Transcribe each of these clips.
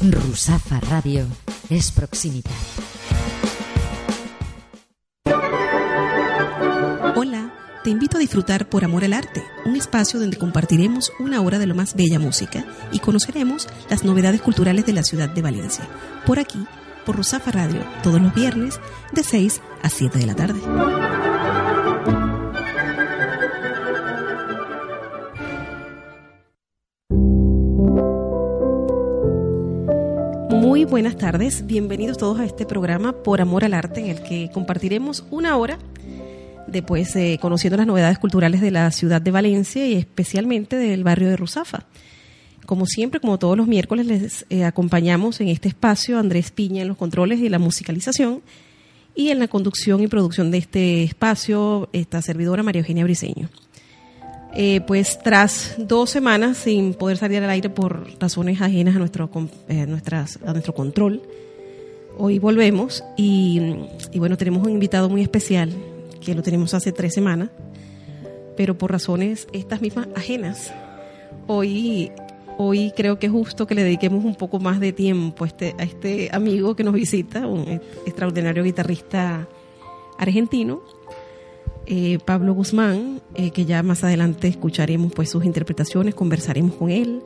Rusafa Radio es proximidad. Hola, te invito a disfrutar Por Amor al Arte, un espacio donde compartiremos una hora de lo más bella música y conoceremos las novedades culturales de la ciudad de Valencia. Por aquí, por Rusafa Radio, todos los viernes de 6 a 7 de la tarde. Buenas tardes, bienvenidos todos a este programa Por Amor al Arte, en el que compartiremos una hora de pues, eh, conociendo las novedades culturales de la ciudad de Valencia y especialmente del barrio de Rusafa. Como siempre, como todos los miércoles, les eh, acompañamos en este espacio Andrés Piña en los controles y la musicalización y en la conducción y producción de este espacio esta servidora María Eugenia Briceño. Eh, pues tras dos semanas sin poder salir al aire por razones ajenas a nuestro, eh, nuestras, a nuestro control, hoy volvemos y, bueno, tenemos un invitado muy especial que lo tenemos hace tres semanas, pero por razones estas mismas ajenas, hoy, hoy creo que es justo que le dediquemos un poco más de tiempo a este, a este amigo que nos visita, un extraordinario guitarrista argentino eh, Pablo Guzmán, eh, que ya más adelante escucharemos pues sus interpretaciones, conversaremos con él.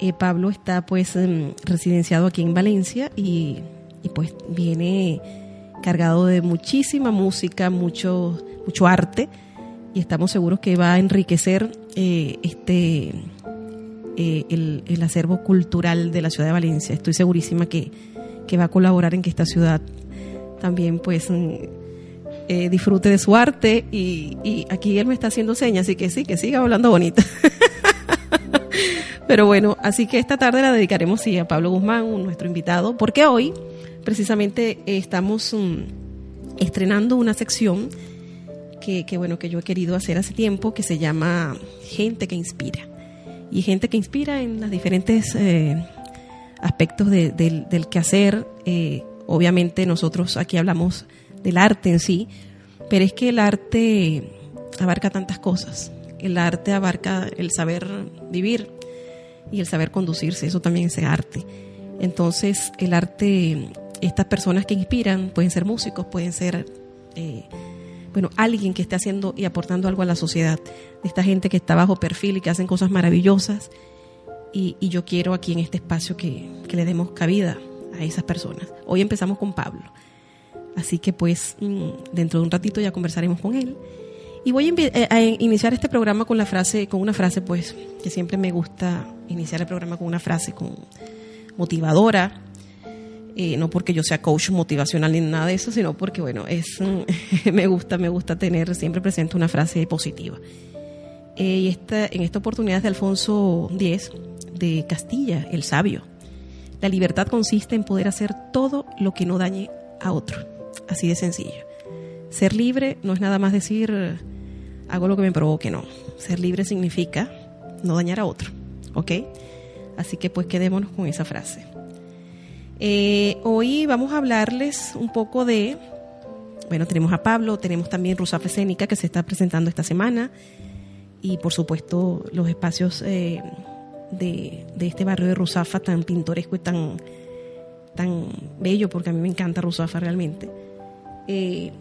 Eh, Pablo está pues em, residenciado aquí en Valencia y, pues viene cargado de muchísima música, mucho, mucho arte y estamos seguros que va a enriquecer este el, el, acervo cultural de la ciudad de Valencia. Estoy segurísima que, que va a colaborar en que esta ciudad también pues eh, disfrute de su arte y, aquí él me está haciendo señas, así que sí, que siga hablando bonito. Pero bueno, así que esta tarde la dedicaremos a Pablo Guzmán, nuestro invitado, porque hoy precisamente estamos mm, estrenando una sección que, bueno, que yo he querido hacer hace tiempo, que se llama Gente que Inspira. Y gente que inspira en los diferentes eh, aspectos del quehacer. Eh, obviamente nosotros aquí hablamos del arte en sí, pero es que el arte abarca tantas cosas. El arte abarca el saber vivir y el saber conducirse, eso también es arte. Entonces, el arte, estas personas que inspiran, pueden ser músicos, pueden ser, eh, bueno, alguien que esté haciendo y aportando algo a la sociedad, esta gente que está bajo perfil y que hacen cosas maravillosas. Y, yo quiero aquí en este espacio que, que le demos cabida a esas personas. Hoy empezamos con Pablo. Así que pues mm, dentro de un ratito ya conversaremos con él. Y voy eh, a, iniciar este programa con la frase, con una frase pues que siempre me gusta iniciar el programa con una frase con motivadora. Eh, no porque yo sea coach motivacional ni nada de eso, sino porque bueno, es me gusta, me gusta tener siempre presente una frase positiva. Eh, y esta, en esta oportunidad es de Alfonso X de Castilla, el sabio. La libertad consiste en poder hacer todo lo que no dañe a otro. Así de sencillo. Ser libre no es nada más decir hago lo que me provoque, no. Ser libre significa no dañar a otro, ¿ok? Así que pues quedémonos con esa frase. Eh, hoy vamos a hablarles un poco de, bueno, tenemos a Pablo, tenemos también Rusafa Escénica que se está presentando esta semana y por supuesto los espacios eh, de, de, este barrio de Rusafa tan pintoresco y tan, tan bello, porque a mí me encanta Rusafa realmente. Eh,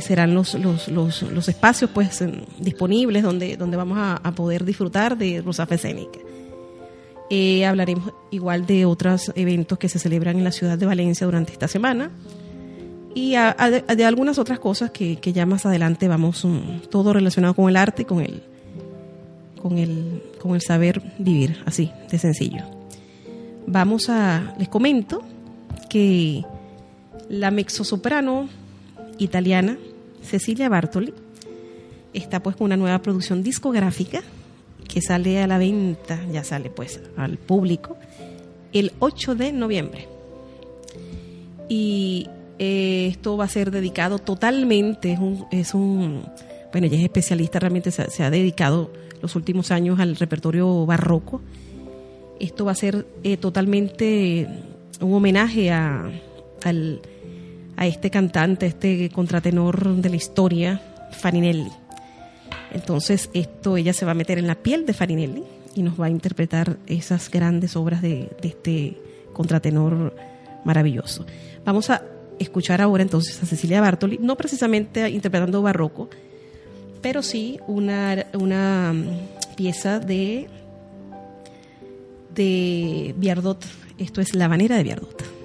serán los, los, los, espacios pues disponibles donde, donde vamos a, poder disfrutar de Rosafa Escénica. Eh, hablaremos igual de otros eventos que se celebran en la ciudad de Valencia durante esta semana y de, algunas otras cosas que, que, ya más adelante vamos, um, todo relacionado con el arte con el, con el, con el saber vivir, así de sencillo. Vamos a, les comento que la mezzosoprano italiana Cecilia Bartoli está pues con una nueva producción discográfica que sale a la venta, ya sale pues al público el 8 de noviembre. Y eh, esto va a ser dedicado totalmente, es un, bueno, ella es especialista, realmente se, ha dedicado los últimos años al repertorio barroco. Esto va a ser eh, totalmente un homenaje a, al a este cantante, este contratenor de la historia, Farinelli. Entonces, esto ella se va a meter en la piel de Farinelli y nos va a interpretar esas grandes obras de, este contratenor maravilloso. Vamos a escuchar ahora entonces a Cecilia Bartoli, no precisamente interpretando barroco, pero sí una, una mm, pieza de, de Biardot. Esto es La Banera de Biardot.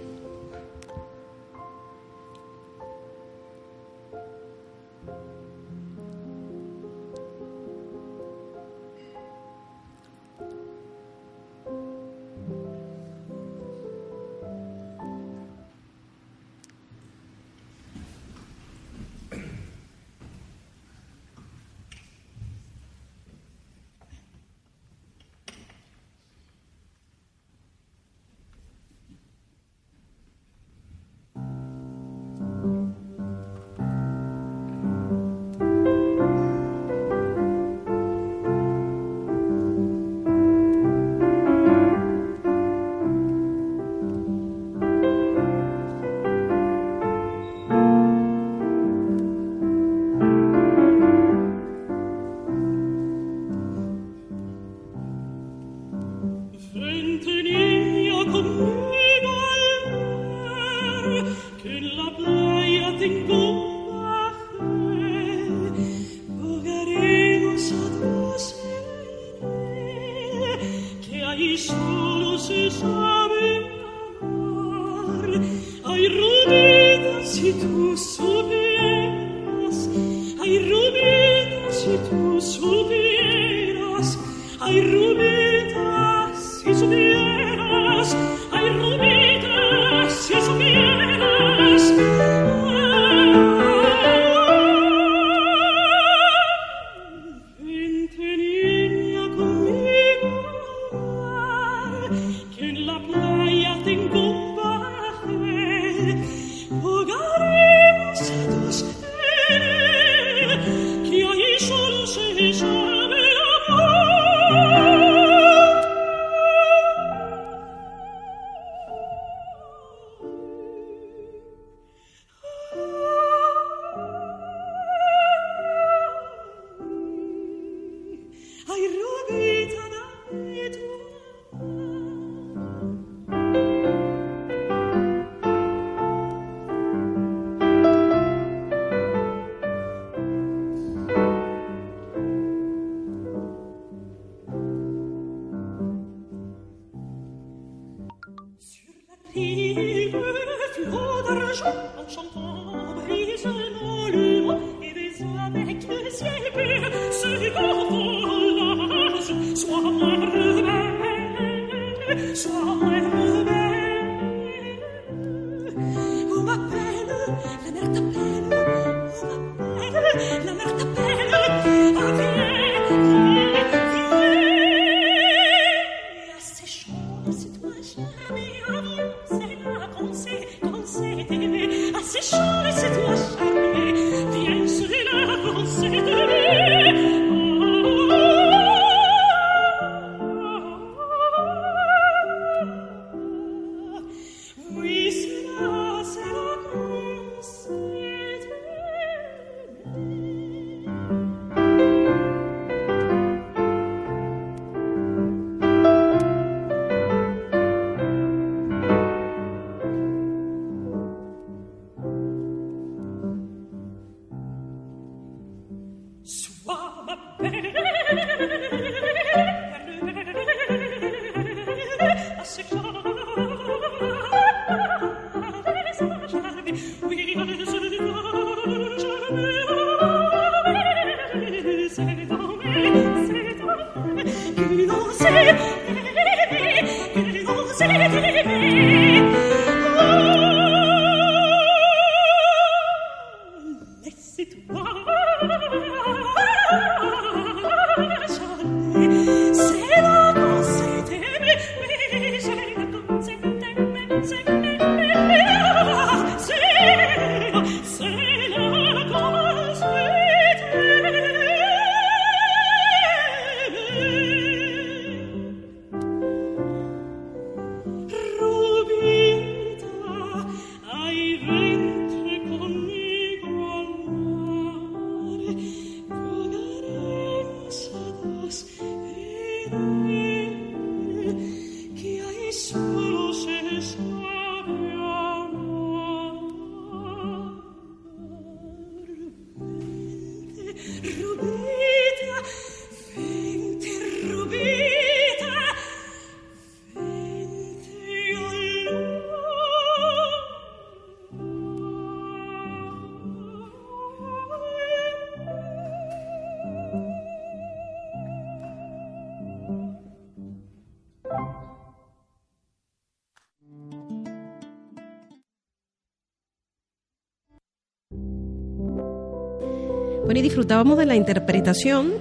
Bueno, y disfrutábamos de la interpretación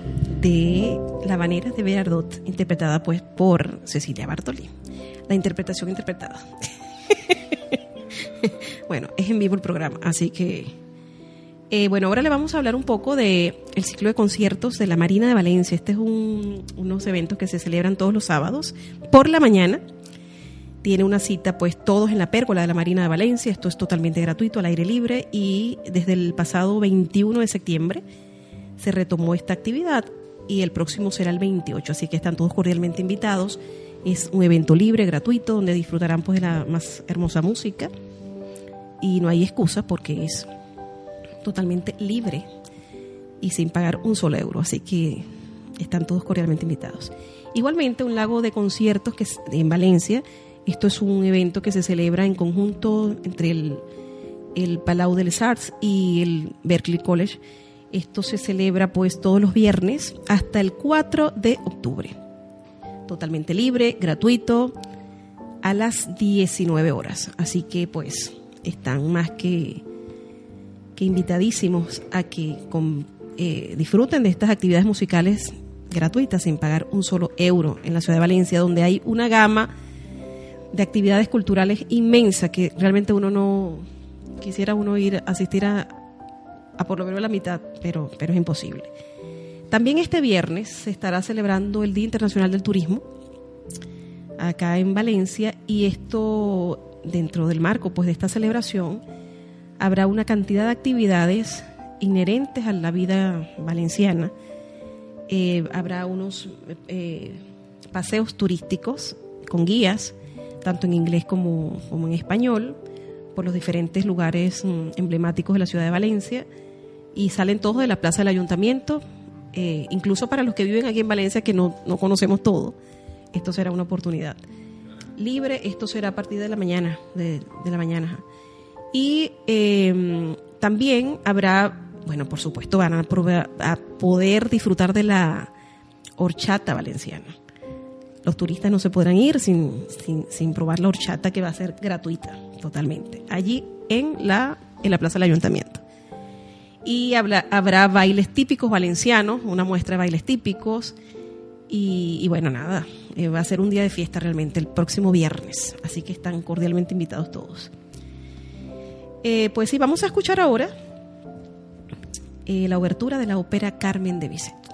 de La Vanera de Beardot, interpretada pues por Cecilia Bartoli. La interpretación interpretada. bueno, es en vivo el programa, así que... Eh, bueno, ahora le vamos a hablar un poco de el ciclo de conciertos de la Marina de Valencia. Este es un, unos eventos que se celebran todos los sábados por la mañana tiene una cita pues todos en la pérgola de la Marina de Valencia, esto es totalmente gratuito, al aire libre. Y desde el pasado 21 de septiembre se retomó esta actividad y el próximo será el 28, así que están todos cordialmente invitados. Es un evento libre, gratuito, donde disfrutarán pues de la más hermosa música. Y no hay excusa porque es totalmente libre y sin pagar un solo euro, así que están todos cordialmente invitados. Igualmente, un lago de conciertos que en Valencia esto es un evento que se celebra en conjunto entre el, Palau de les Arts y el Berkeley College. Esto se celebra pues todos los viernes hasta el 4 de octubre. Totalmente libre, gratuito, a las 19 horas. Así que pues están más que, que invitadísimos a que eh, disfruten de estas actividades musicales gratuitas sin pagar un solo euro en la ciudad de Valencia, donde hay una gama de actividades culturales inmensa que realmente uno no quisiera uno ir asistir a, a por lo menos la mitad, pero, pero es imposible. También este viernes se estará celebrando el Día Internacional del Turismo acá en Valencia y esto dentro del marco pues de esta celebración habrá una cantidad de actividades inherentes a la vida valenciana. Eh, habrá unos eh, paseos turísticos con guías tanto en inglés como, en español, por los diferentes lugares mm, emblemáticos de la ciudad de Valencia y salen todos de la plaza del ayuntamiento, eh, incluso para los que viven aquí en Valencia que no, conocemos todo, esto será una oportunidad. Libre, esto será a partir de la mañana, de, la mañana. Y em, también habrá, bueno, por supuesto, van a poder disfrutar de la horchata valenciana los turistas no se podrán ir sin, sin, probar la horchata que va a ser gratuita totalmente, allí en la, en la Plaza del Ayuntamiento. Y habrá, habrá bailes típicos valencianos, una muestra de bailes típicos. Y, bueno, nada, eh, va a ser un día de fiesta realmente el próximo viernes. Así que están cordialmente invitados todos. Eh, pues sí, vamos a escuchar ahora eh, la obertura de la ópera Carmen de Bizet.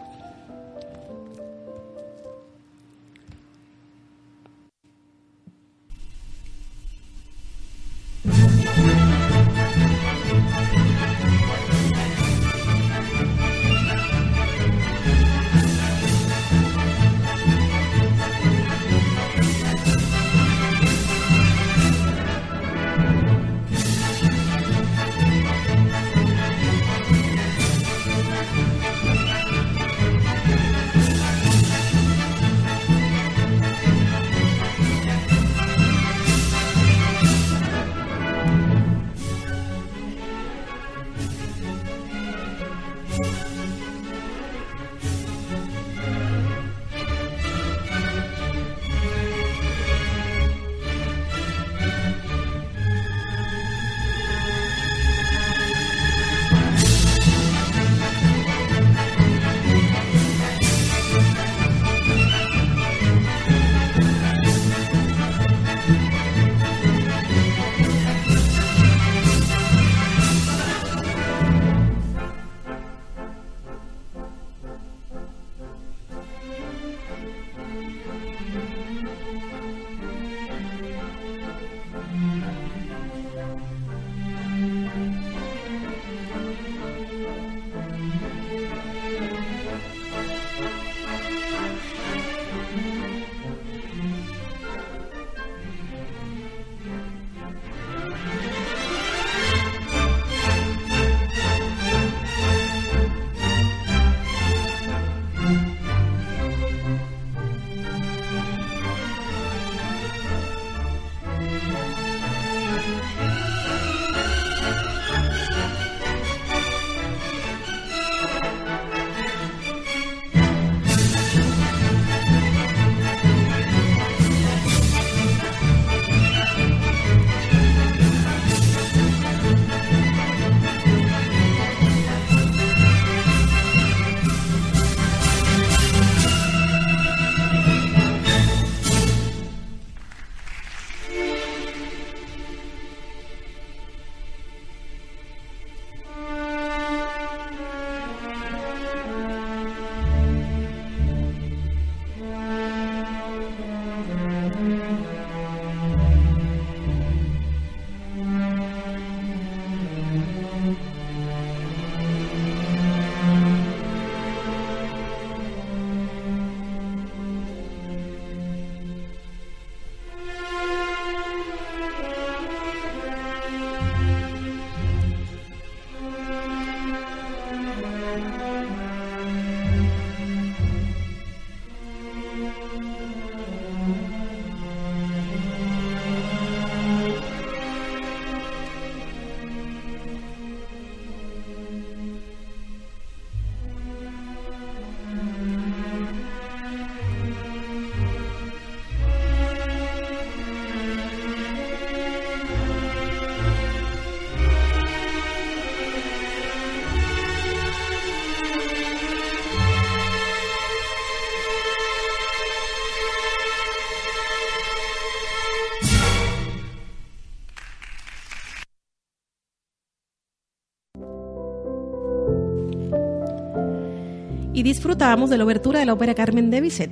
Y disfrutamos de la obertura de la ópera Carmen de Bizet.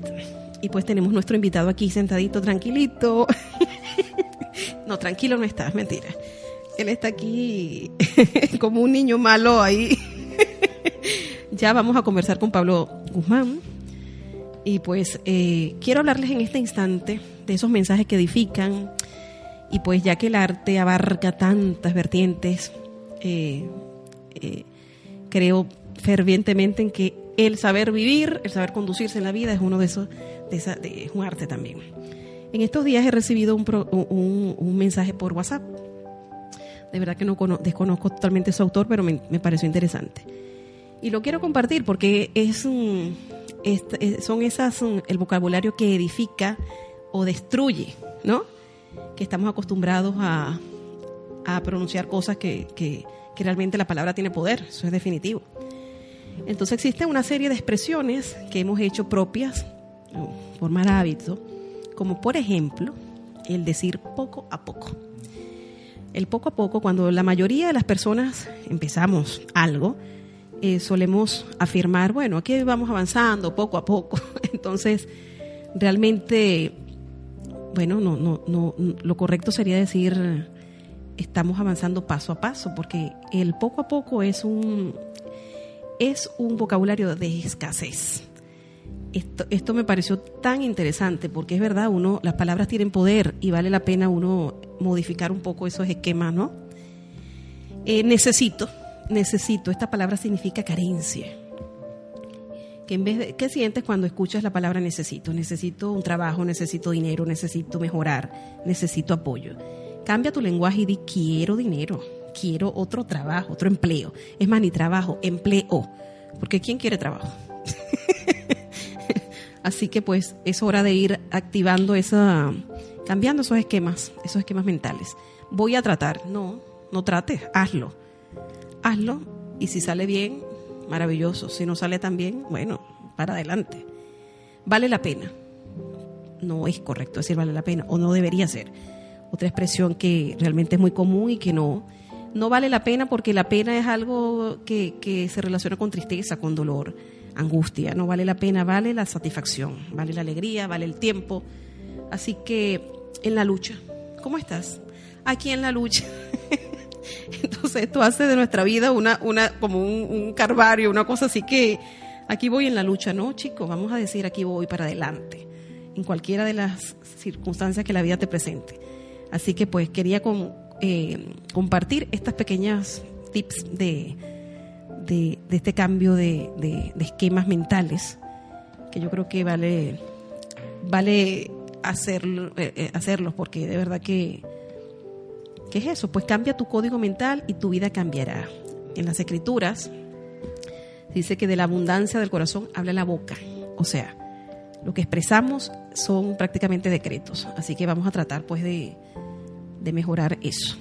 Y pues tenemos nuestro invitado aquí sentadito, tranquilito. no, tranquilo no está, es mentira. Él está aquí como un niño malo ahí. ya vamos a conversar con Pablo Guzmán. Y pues eh, quiero hablarles en este instante de esos mensajes que edifican. Y pues ya que el arte abarca tantas vertientes, eh, eh, creo fervientemente en que el saber vivir, el saber conducirse en la vida es uno de esos, de es un arte también. En estos días he recibido un, mensaje por WhatsApp. De verdad que no desconozco totalmente su autor, pero me, pareció interesante. Y lo quiero compartir porque es, son esas el vocabulario que edifica o destruye, ¿no? Que estamos acostumbrados a, pronunciar cosas que, que realmente la palabra tiene poder, eso es definitivo. Entonces existe una serie de expresiones que hemos hecho propias, por mal hábito, como por ejemplo el decir poco a poco. El poco a poco, cuando la mayoría de las personas empezamos algo, eh, solemos afirmar, bueno, aquí vamos avanzando poco a poco. Entonces, realmente, bueno, no, no, no, lo correcto sería decir estamos avanzando paso a paso, porque el poco a poco es un, es un vocabulario de escasez. Esto, me pareció tan interesante porque es verdad, uno, las palabras tienen poder y vale la pena uno modificar un poco esos esquemas, ¿no? Eh, necesito, necesito, esta palabra significa carencia. Que en vez de, ¿Qué sientes cuando escuchas la palabra necesito? Necesito un trabajo, necesito dinero, necesito mejorar, necesito apoyo. Cambia tu lenguaje y di quiero dinero quiero otro trabajo, otro empleo. Es más, ni trabajo, empleo. Porque ¿quién quiere trabajo? Así que pues es hora de ir activando esa, cambiando esos esquemas, esos esquemas mentales. Voy a tratar, no, no trates, hazlo. Hazlo y si sale bien, maravilloso. Si no sale tan bien, bueno, para adelante. Vale la pena. No es correcto decir vale la pena o no debería ser. Otra expresión que realmente es muy común y que no, no vale la pena porque la pena es algo que, se relaciona con tristeza, con dolor, angustia. No vale la pena, vale la satisfacción, vale la alegría, vale el tiempo. Así que en la lucha, ¿cómo estás? Aquí en la lucha. Entonces esto hace de nuestra vida una, una como un, un carvario, una cosa así que aquí voy en la lucha, ¿no, chicos? Vamos a decir aquí voy para adelante, en cualquiera de las circunstancias que la vida te presente. Así que pues quería con, eh, compartir estas pequeñas tips de, de, este cambio de, esquemas mentales que yo creo que vale vale hacerlo, eh, eh, hacerlos porque de verdad que ¿qué es eso? Pues cambia tu código mental y tu vida cambiará. En las escrituras dice que de la abundancia del corazón habla la boca, o sea, lo que expresamos son prácticamente decretos, así que vamos a tratar pues de, de mejorar eso.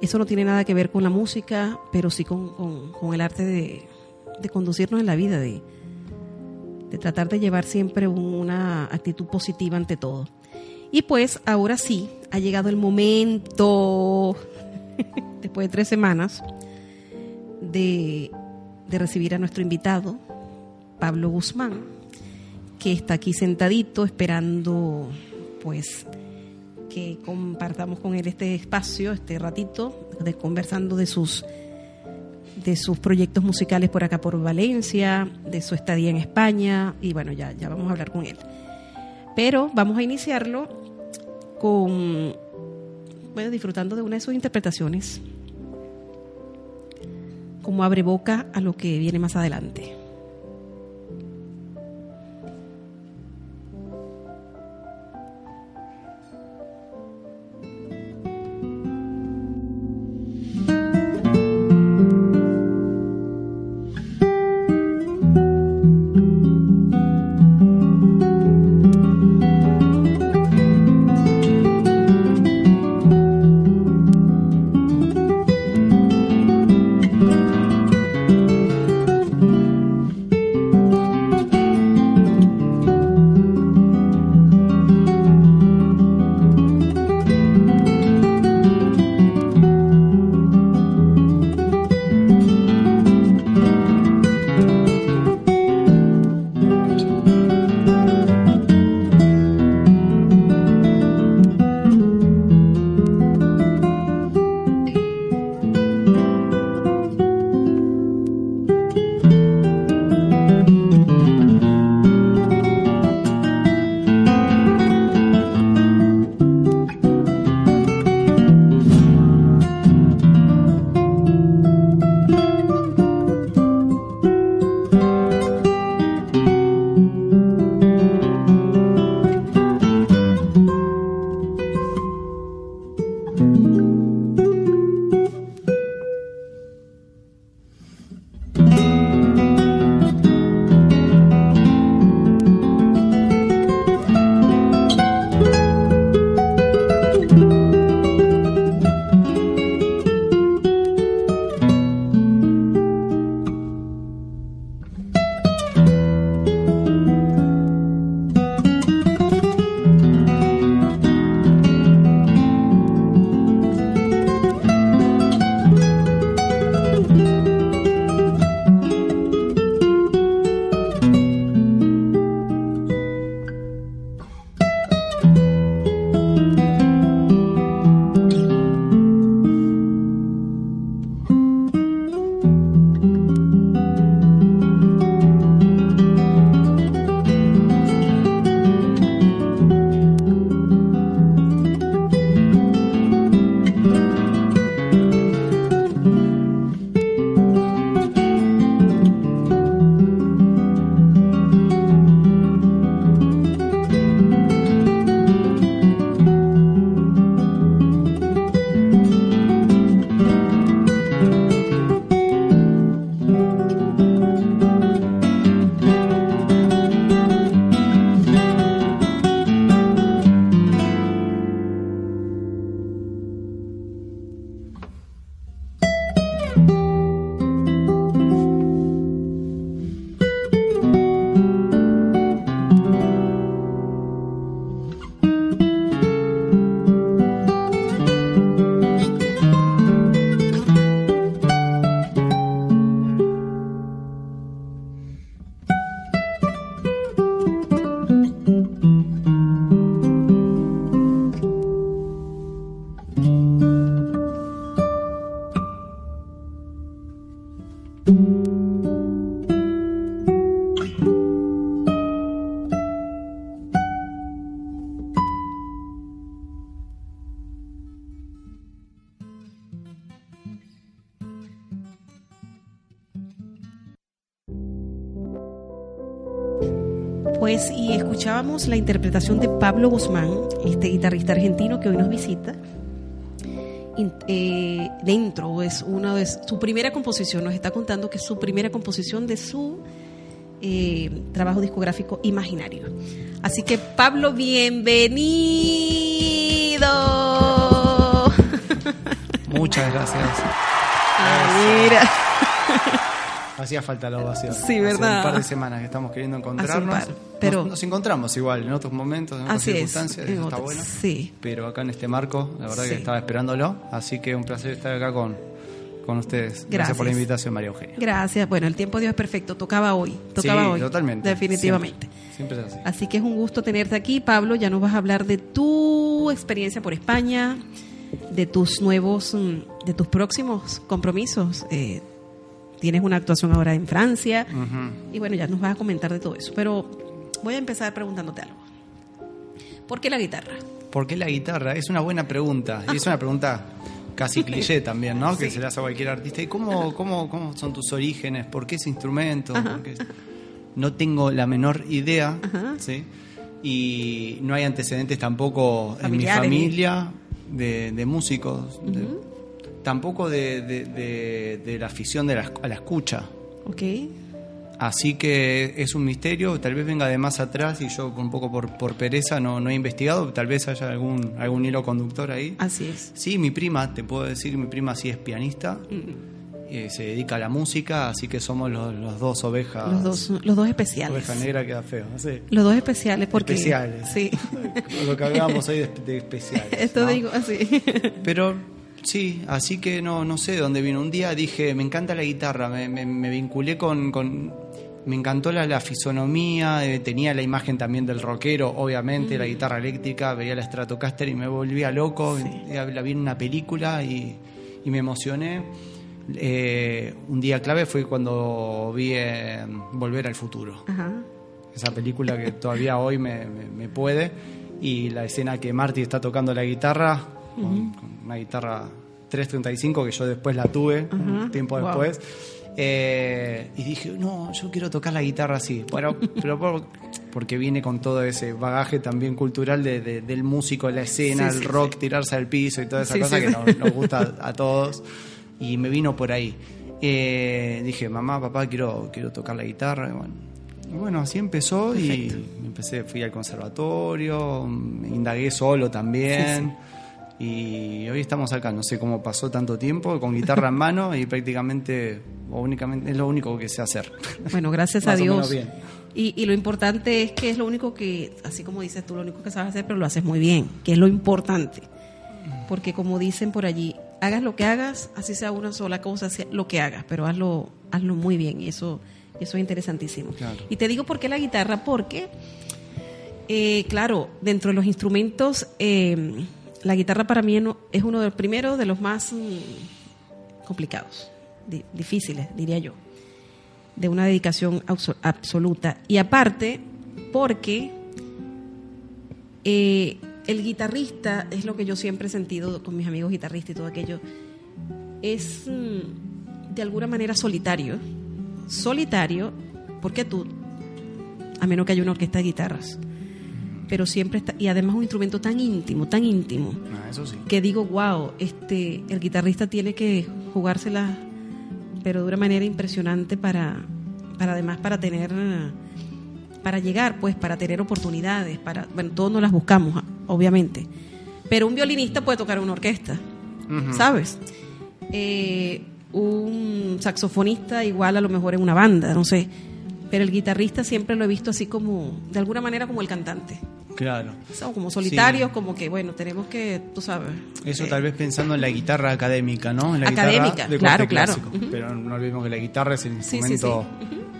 Eso no tiene nada que ver con la música, pero sí con, el arte de, conducirnos en la vida, de, de tratar de llevar siempre una actitud positiva ante todo. Y pues ahora sí, ha llegado el momento, después de tres semanas, de, de recibir a nuestro invitado, Pablo Guzmán, que está aquí sentadito esperando pues que compartamos con él este espacio, este ratito, de conversando de sus de sus proyectos musicales por acá por Valencia, de su estadía en España y bueno, ya ya vamos a hablar con él. Pero vamos a iniciarlo con bueno, disfrutando de una de sus interpretaciones como abre boca a lo que viene más adelante. Pues y escuchábamos la interpretación de Pablo Guzmán, este guitarrista argentino que hoy nos visita. Eh, dentro es una de su primera composición, nos está contando que es su primera composición de su eh, trabajo discográfico Imaginario. Así que Pablo, bienvenido. Muchas gracias. Ah, mira. Hacía falta la ovación. Sí, ¿verdad? Hace un par de semanas que estamos queriendo encontrarnos. par, pero- nos, nos encontramos igual en otros momentos, en otras Así es, circunstancias, en eso está bueno. sí. Pero acá en este marco, la verdad Sí. que estaba esperándolo. Así que un placer estar acá con, con ustedes. Gracias. por la invitación, María Eugenia. Gracias. Bueno, el tiempo de Dios es perfecto. Tocaba hoy. Tocaba sí, hoy. totalmente. Definitivamente. Siempre, siempre es así. Así que es un gusto tenerte aquí, Pablo. Ya nos vas a hablar de tu experiencia por España, de tus nuevos, mm, de tus próximos compromisos. Eh, tienes una actuación ahora en Francia. Y bueno, ya nos vas a comentar de todo eso. Pero voy a empezar preguntándote algo. ¿Por qué la guitarra? ¿Por qué la guitarra? Es una buena pregunta. Y es una pregunta casi cliché también, ¿no? Que se la hace a cualquier artista. ¿Y cómo, cómo, cómo son tus orígenes? ¿Por qué ese instrumento? ¿Por qué? No tengo la menor idea, Ajá. ¿sí? Y no hay antecedentes tampoco en mi familia de, de músicos. de- tampoco de, de- de- de la afición de la, a la escucha. ¿Ok? Así que es un misterio, tal vez venga de más atrás y yo un poco por, por pereza no, no he investigado, tal vez haya algún, algún hilo conductor ahí. Así es. Sí, mi prima, te puedo decir, mi prima sí es pianista, eh, se dedica a la música, así que somos los, los dos ovejas. Los dos, los dos especiales. Oveja negra queda feo, sí. Los dos especiales porque... Especiales. Sí. Lo que hablábamos hoy de, de especiales. Esto ¿no? digo así. Pero sí, así que no, no sé de dónde vino. Un día dije, me encanta la guitarra, me, me- me vinculé con, con- Me encantó la, la fisonomía, eh, tenía la imagen también del rockero, obviamente, la guitarra eléctrica, veía la Stratocaster y me volvía loco. La, la vi en una película y, y me emocioné. Eh, un día clave fue cuando vi eh, Volver al Futuro Ajá. esa película que todavía hoy me, me- me puede. Y la escena que Marty está tocando la guitarra, con, con una guitarra 335 que yo después la tuve, un tiempo Wow. después. Eh, y dije, no, yo quiero tocar la guitarra así. Bueno, pero por- porque viene con todo ese bagaje también cultural de- de- del músico, de la escena, Sí, el sí, rock, tirarse al piso y toda esa Sí, cosa sí, que sí. nos, nos gusta a todos. Y me vino por ahí. Eh, dije, mamá, papá, quiero, quiero tocar la guitarra. Y bueno, y bueno, así empezó y empecé, fui al conservatorio, me indagué solo también. Y hoy estamos acá, no sé cómo pasó tanto tiempo, con guitarra en mano y prácticamente, o únicamente, es lo único que sé hacer. Bueno, gracias a Dios. bien. Y, y lo importante es que es lo único que, así como dices tú, lo único que sabes hacer, pero lo haces muy bien, que es lo importante. Porque como dicen por allí, hagas lo que hagas, así sea una sola cosa, sea lo que hagas, pero hazlo, hazlo muy bien y eso, eso es interesantísimo. Claro. Y te digo por qué la guitarra, porque, eh, claro, dentro de los instrumentos, eh, la guitarra para mí es uno de los primeros, de los más mm, complicados, di- difíciles, diría yo de una dedicación abso- absoluta. Y aparte, porque eh, el guitarrista, es lo que yo siempre he sentido con mis amigos guitarristas y todo aquello, es mm, de alguna manera solitario. Solitario, porque tú, a menos que haya una orquesta de guitarras, pero siempre está, y además un instrumento tan íntimo, tan íntimo, Ah, eso sí. que digo, wow, este, el guitarrista tiene que jugársela, pero de una manera impresionante para, para además para tener, para llegar, pues, para tener oportunidades, para, bueno, todos nos las buscamos, obviamente, pero un violinista puede tocar una orquesta, ¿sabes? Eh, un saxofonista igual a lo mejor en una banda, no sé, pero el guitarrista siempre lo he visto así como, de alguna manera como el cantante. Claro. Son como solitarios, como que, bueno, tenemos que, tú sabes. Eso eh, tal vez pensando en la guitarra académica, ¿no? En la Académica, guitarra de claro, claro. clásico. Ujú. Pero no olvidemos que la guitarra es el Sí, sí, instrumento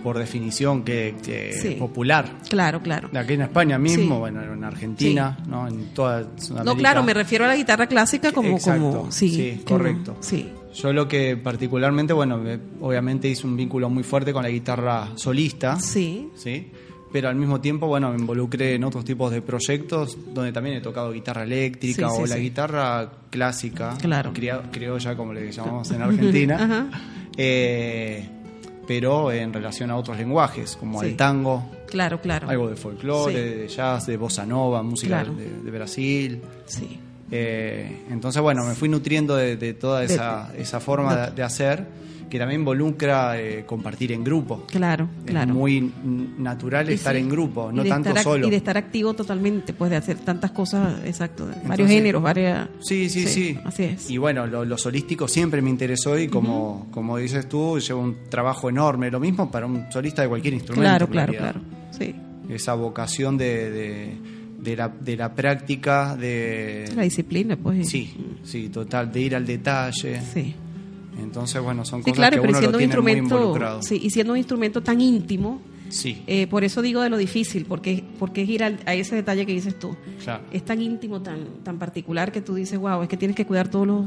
por definición que, que popular. Claro, claro. De aquí en España mismo, bueno, en Argentina, ¿no? En toda Sudamérica. No, claro, me refiero a la guitarra clásica como, Exacto, como, sí, como- correcto. sí, Yo lo que particularmente, bueno, me- obviamente hice un vínculo muy fuerte con la guitarra solista, sí, ¿sí? Pero al mismo tiempo, bueno, me involucré en otros tipos de proyectos donde también he tocado guitarra eléctrica Sí, sí, o la sí. guitarra clásica, Claro. criolla, como le llamamos en Argentina. Eh, pero en relación a otros lenguajes, como el tango, Claro, claro. algo de folclore, de jazz, de bossa nova, música Claro. de, de Brasil. Sí. Eh, entonces, bueno, me fui nutriendo de, de toda esa, esa forma de, de hacer, que también involucra eh, compartir en grupo. Claro, claro. Es muy n- natural Y estar sí, en grupo, no tanto estar solo. Y de estar activo totalmente, pues de hacer tantas cosas, exacto, varios géneros, varias... Sí, sí, sí. Así es. Y bueno, lo, lo solístico siempre me interesó y como, como dices tú, lleva un trabajo enorme. Lo mismo para un solista de cualquier instrumento. Claro, claro, claro. Sí. Esa vocación de, de, de la, de la práctica, de... La disciplina, pues. Sí, sí, total, de ir al detalle. Sí. Entonces, bueno, son Sí, cosas claro, que uno lo tiene muy involucrado. sí, y siendo un instrumento tan íntimo, Sí, eh, por eso digo de lo difícil, porque, porque es ir al- a ese detalle que dices tú. claro. Es tan íntimo, tan, tan particular que tú dices, wow, es que tienes que cuidar todos los,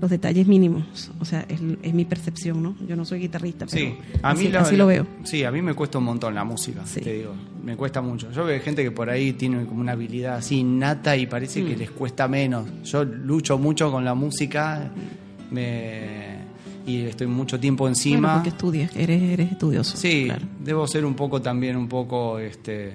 los detalles mínimos. O sea, es, es mi percepción, ¿no? Yo no soy guitarrista, pero Sí, a así, mí lo, así lo veo. Sí, a mí me cuesta un montón la música, Sí. te digo. Me cuesta mucho. Yo veo gente que por ahí tiene como una habilidad así innata y parece Mm. que les cuesta menos. Yo lucho mucho con la música me, y estoy mucho tiempo Bueno, encima. porque estudias, eres, eres estudioso. sí, claro. debo ser un poco también un poco este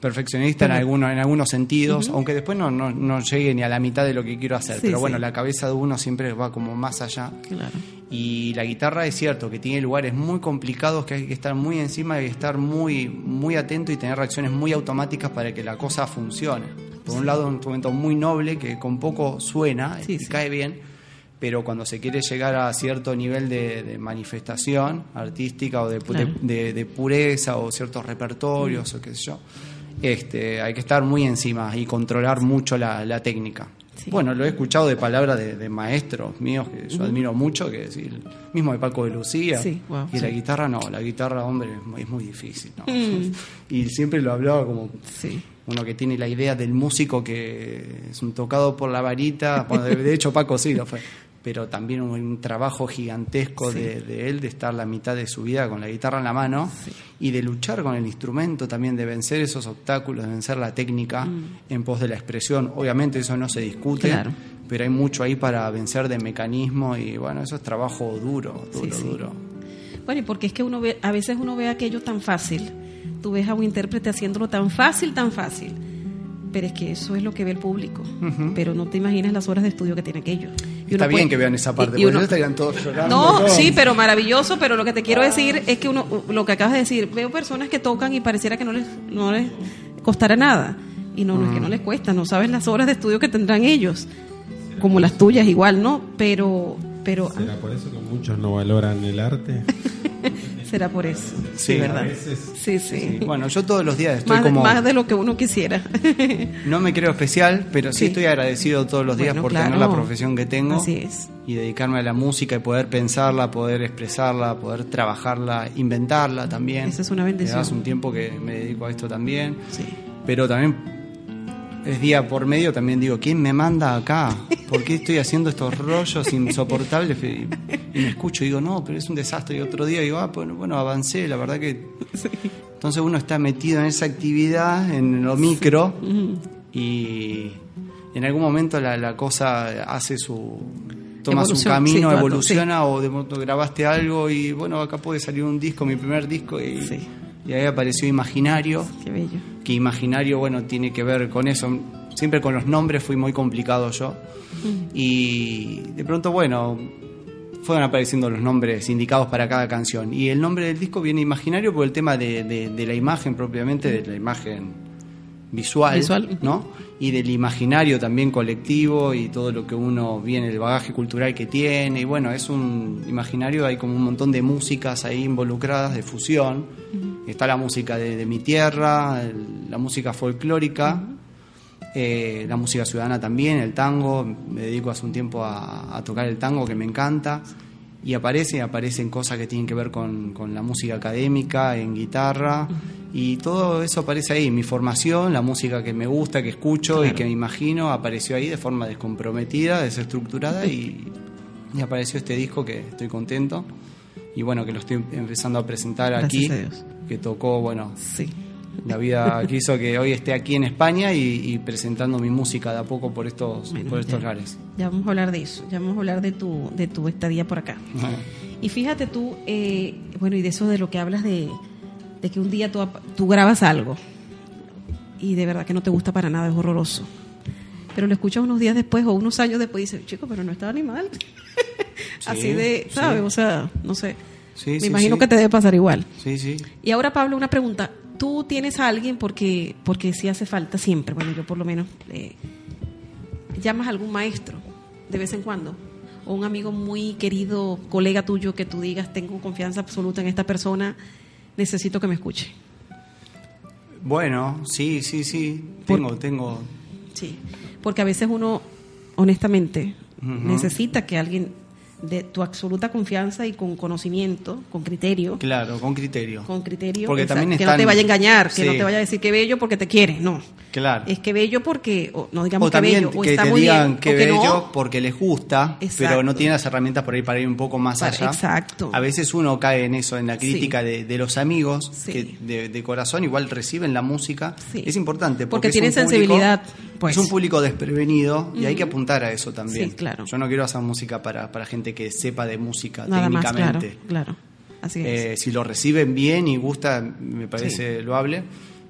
perfeccionista en algunos en algunos sentidos, aunque después no, no, no llegue ni a la mitad de lo que quiero hacer, Sí, pero sí. bueno, la cabeza de uno siempre va como más allá. Claro. Y la guitarra es cierto que tiene lugares muy complicados que hay que estar muy encima y estar muy, muy atento y tener reacciones muy automáticas para que la cosa funcione. Por un lado, un instrumento muy noble que con poco suena y cae bien, pero cuando se quiere llegar a cierto nivel de, de manifestación artística o de, Claro. de- de- pureza o ciertos repertorios o qué sé yo, este, hay que estar muy encima y controlar mucho la, la técnica. Sí. Bueno, lo he escuchado de palabras de, de maestros míos que yo admiro mucho, que decir, mismo de Paco de Lucía. Sí, wow, y la guitarra no, la guitarra, hombre, es muy, es muy difícil. ¿no? Mm. Y siempre lo hablaba como uno que tiene la idea del músico que es un tocado por la varita. Bueno, de, de hecho, Paco sí lo fue. Pero también un, trabajo gigantesco Sí. de, de él, de estar la mitad de su vida con la guitarra en la mano Sí. y de luchar con el instrumento también, de vencer esos obstáculos, de vencer la técnica en pos de la expresión. Obviamente eso no se discute, Mm. Claro. pero hay mucho ahí para vencer de mecanismo y bueno, eso es trabajo duro, duro, Sí, sí. duro. Bueno, y porque es que uno ve, a veces uno ve aquello tan fácil. Tú ves a un intérprete haciéndolo tan fácil, tan fácil. Pero es que eso es lo que ve el público. Pero no te imaginas las horas de estudio que tiene aquello. Y Está bien puede- que vean esa parte, y- y porque uno- ellos estarían todos llorando. No, todos. sí, pero maravilloso, pero lo que te quiero decir es que uno, lo que acabas de decir, veo personas que tocan y pareciera que no les, no les costará nada. Y no, no es que no les cuesta, no sabes las horas de estudio que tendrán ellos, como las tuyas igual, ¿no? Pero, pero ¿Será por eso que muchos no valoran el arte? será por eso, sí, Sí, a ¿verdad? veces. Sí, sí. Sí, Bueno, yo todos los días estoy más, como... más de lo que uno quisiera. No me creo especial, pero sí, Sí. estoy agradecido todos los días Bueno, por claro. tener la profesión que tengo Así es. y dedicarme a la música y poder pensarla, poder expresarla, poder trabajarla, inventarla también. Esa es una bendición. Hace un tiempo que me dedico a esto también, Sí. pero también es día por medio, también digo, ¿quién me manda acá? ¿Por qué estoy haciendo estos rollos insoportables? Y, me escucho y digo, no, pero es un desastre. Y otro día digo, ah, bueno, bueno avancé, la verdad que... Entonces uno está metido en esa actividad, en lo micro, y en algún momento la, la cosa hace su toma su camino, sí, evoluciona o de pronto grabaste algo y bueno, acá puede salir un disco, mi primer disco y, Sí. Y ahí apareció Imaginario, Qué bello. que Imaginario bueno, tiene que ver con eso. Siempre con los nombres fui muy complicado yo. Y de pronto bueno, fueron apareciendo los nombres indicados para cada canción. Y el nombre del disco viene Imaginario por el tema de, de- de la imagen propiamente, de la imagen visual, Visual. ¿no? Y del imaginario también colectivo y todo lo que uno viene, el bagaje cultural que tiene. Y bueno, es un imaginario, hay como un montón de músicas ahí involucradas, de fusión. Está la música de, de mi tierra, el- la música folclórica, eh, la música ciudadana también, el tango. Me dedico hace un tiempo a, a tocar el tango que me encanta. Y aparece, aparecen cosas que tienen que ver con, con la música académica, en guitarra, y todo eso aparece ahí. Mi formación, la música que me gusta, que escucho y que me imagino, apareció ahí de forma descomprometida, desestructurada, y, y apareció este disco que estoy contento. Y bueno, que lo estoy empezando a presentar Gracias aquí, a Dios. Que tocó, bueno, Sí. la vida quiso que hoy esté aquí en España y, y presentando mi música de a poco por estos, Bueno, por estos ya. lares. Ya vamos a hablar de eso, ya vamos a hablar de tu, de tu estadía por acá. Y fíjate tú, eh, bueno, y de eso de lo que hablas de, de que un día tú, tú grabas algo y de verdad que no te gusta para nada, es horroroso. Pero lo escuchas unos días después o unos años después y dices, chico, pero no estaba ni mal. Así de, sí. ¿sabes? O sea, no sé. Sí, Me sí, imagino sí. que te debe pasar igual. Sí, sí. Y ahora, Pablo, una pregunta. ¿Tú tienes a alguien porque, porque sí hace falta siempre? Bueno, yo por lo menos. eh, ¿Llamas a algún maestro de vez en cuando? ¿O un amigo muy querido, colega tuyo, que tú digas, tengo confianza absoluta en esta persona, necesito que me escuche? Bueno, sí, sí, sí. Por- Tengo, tengo. Sí. Porque a veces uno, honestamente, necesita que alguien de tu absoluta confianza y con conocimiento, con criterio, Claro, con criterio. con criterio, Porque exacto, también que no están- te vaya a engañar, que no te vaya a decir que bello porque te quiere, no. Claro. Es que bello porque, o no digamos O que bello, o está te muy digan bien, que o que bello no. porque les gusta, Exacto. pero no tienen las herramientas por ahí para ir un poco más Para- allá. exacto. A veces uno cae en eso, en la crítica Sí. de, de los amigos, Sí. que de, de corazón igual reciben la música. Sí. Es importante Porque porque, tienen público- sensibilidad, pues. Es un público desprevenido y hay que apuntar a eso también. Sí, claro. Yo no quiero hacer música para, para gente que sepa de música Nada más, claro, técnicamente. claro. Así es. Eh, si lo reciben bien y gusta, me parece loable,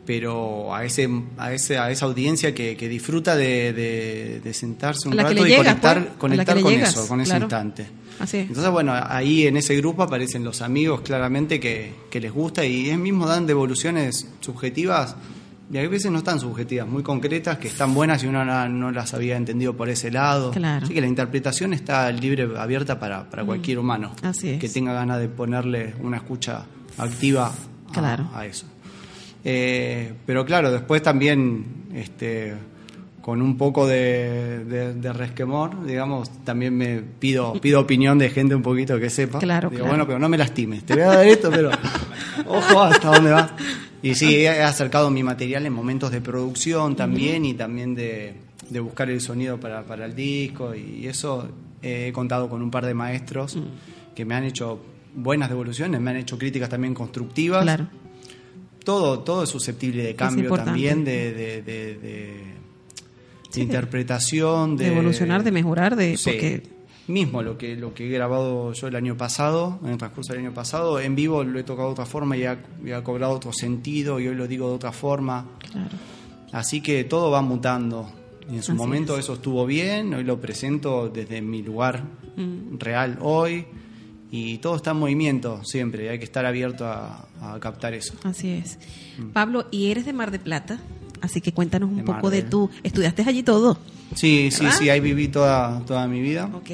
pero a ese, a ese, a esa audiencia que, que disfruta de, de- de sentarse un rato y llegas, conectar, pues, conectar con llegas, eso, con ese instante. Así es. Entonces, bueno, ahí en ese grupo aparecen los amigos claramente que, que les gusta y ellos mismos dan devoluciones subjetivas y a veces no están subjetivas, muy concretas, que están buenas y uno no, no las había entendido por ese lado. Claro. Así que la interpretación está libre, abierta para, para cualquier humano Así es. que tenga ganas de ponerle una escucha activa a, Claro. a eso. Eh, pero claro, después también este, con un poco de, de- de resquemor, digamos, también me pido, pido opinión de gente un poquito que sepa. Claro, Digo, claro. bueno, pero no me lastimes, te voy a dar esto, pero ojo hasta dónde vas. Y sí, he acercado mi material en momentos de producción también y también de, de buscar el sonido para, para el disco y eso eh, he contado con un par de maestros Mm. que me han hecho buenas devoluciones, me han hecho críticas también constructivas. Claro. Todo, todo es susceptible de cambio también, de, de, de- de- de Sí, interpretación, de, de evolucionar, de mejorar, de Sí. porque Mismo lo que, lo que he grabado yo el año pasado, en el transcurso del año pasado, en vivo lo he tocado de otra forma y ha, y ha cobrado otro sentido y hoy lo digo de otra forma. claro. Así que todo va mutando. Y en su Así momento es. eso estuvo bien, hoy lo presento desde mi lugar Mm. real hoy y todo está en movimiento siempre, y hay que estar abierto a, a captar eso. Así es. Pablo, y eres de Mar de Plata, así que cuéntanos un De poco de tu estudiaste allí todo. Sí, sí, ¿Verdad? sí, ahí viví toda, toda mi vida. Ok.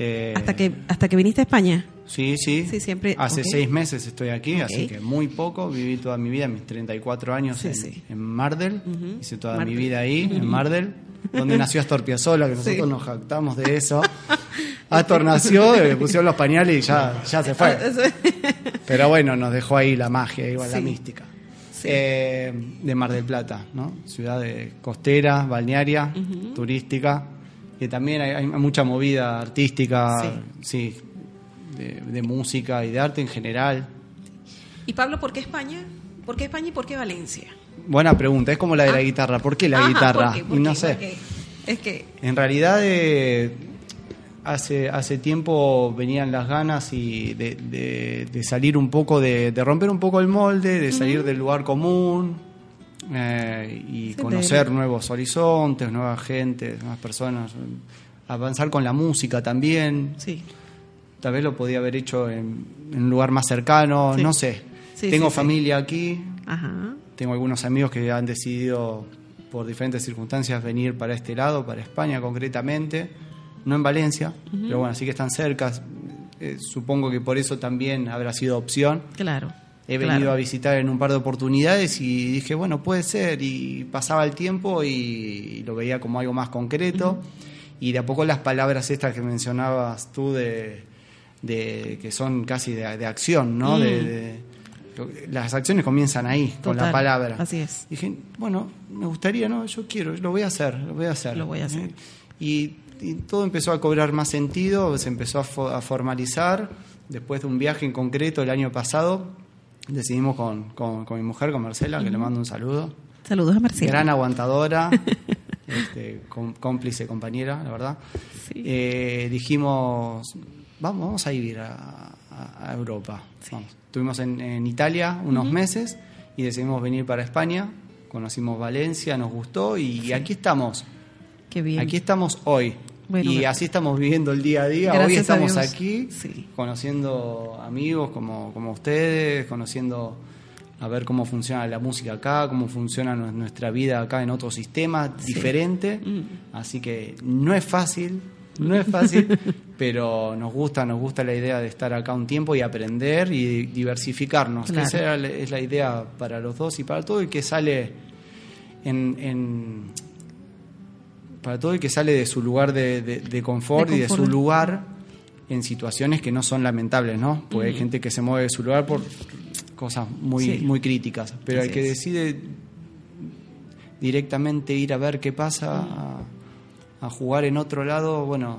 Eh, Hasta que hasta que viniste a España. Sí, sí. Sí, siempre- Hace seis meses estoy aquí, así que muy poco. Viví toda mi vida, mis 34 años Sí, en, sí. en Mardel. Ujú. Hice toda Mardel. mi vida ahí, en Mardel, donde nació Astor Piazzolla, que nosotros nos jactamos de eso. Astor nació, le pusieron los pañales y ya, ya se fue. Pero bueno, nos dejó ahí la magia, igual la mística. Sí. Eh, de Mar del Plata, ¿no? Ciudad de costera, balnearia, turística, que también hay, hay mucha movida artística, sí, de, de música y de arte en general. Y Pablo, ¿por qué España? ¿Por qué España y por qué Valencia? Buena pregunta, es como la de la Ah. guitarra. ¿Por qué la Ajá, guitarra? ¿por qué? ¿Por Y no sé. Es que En realidad, eh, hace, hace tiempo venían las ganas y de, de- de salir un poco, de, de romper un poco el molde, de salir del lugar común eh, y Sí, conocer nuevos horizontes, nuevas gente, nuevas personas. Avanzar con la música también. sí. Tal vez lo podía haber hecho en, en un lugar más cercano, Sí. no sé. Sí, Tengo familia aquí, Ajá. tengo algunos amigos que han decidido por diferentes circunstancias venir para este lado, para España concretamente, no en Valencia, pero bueno, sí que están cerca. Eh, supongo que por eso también habrá sido opción. Claro. He venido claro. a visitar en un par de oportunidades y dije, bueno, puede ser. Y pasaba el tiempo y lo veía como algo más concreto. Y de a poco las palabras estas que mencionabas tú de, de que son casi de, de acción, ¿no? Mm. De, de- lo- las acciones comienzan ahí, con la palabra. así es. Dije, bueno, me gustaría, ¿no? Yo quiero, lo voy a hacer, lo voy a hacer. Lo voy a hacer. Y, y todo empezó a cobrar más sentido, se empezó a, fo- a formalizar. Después de un viaje en concreto el año pasado, decidimos con, con- con mi mujer, con Marcela, que le mando un saludo. Saludos a Marcela. Gran aguantadora, este, com- cómplice, compañera, la verdad. Sí. Eh, dijimos, vamos, vamos a vivir a, Europa. Vamos. Estuvimos en, en Italia unos meses y decidimos venir para España. Conocimos Valencia, nos gustó y aquí estamos. Qué bien. Aquí estamos hoy. Bueno, y gracias. así estamos viviendo el día a día. hoy Gracias estamos aquí Sí. conociendo amigos como, como ustedes, conociendo a ver cómo funciona la música acá, cómo funciona nu- nuestra vida acá en otro sistema diferente. Mm. Así que no es fácil, no es fácil, pero nos gusta, nos gusta la idea de estar acá un tiempo y aprender y diversificarnos. que esa es la idea para los dos y para todo el que sale en, en- para todo el que sale de su lugar de, de- de confort De y de su lugar en situaciones que no son lamentables, ¿no? Porque hay gente que se mueve de su lugar por cosas muy, Sí. muy críticas. Pero el que es. decide directamente ir a ver qué pasa, a, a jugar en otro lado, bueno,